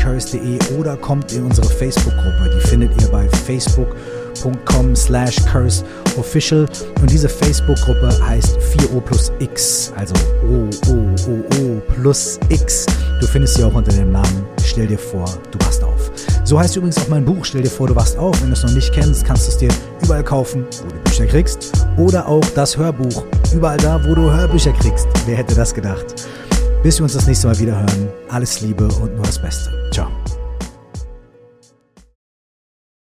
oder kommt in unsere Facebook-Gruppe. Die findet ihr bei facebook.com slash curse official und diese Facebook-Gruppe heißt 4O plus X, also O, O, O, O plus X. Du findest sie auch unter dem Namen Stell dir vor, du wachst auf. So heißt übrigens auch mein Buch Stell dir vor, du wachst auf. Wenn du es noch nicht kennst, kannst du es dir überall kaufen, wo du Bücher kriegst. Oder auch das Hörbuch, überall da, wo du Hörbücher kriegst. Wer hätte das gedacht? Bis wir uns das nächste Mal wieder hören. Alles Liebe und nur das Beste. Ciao.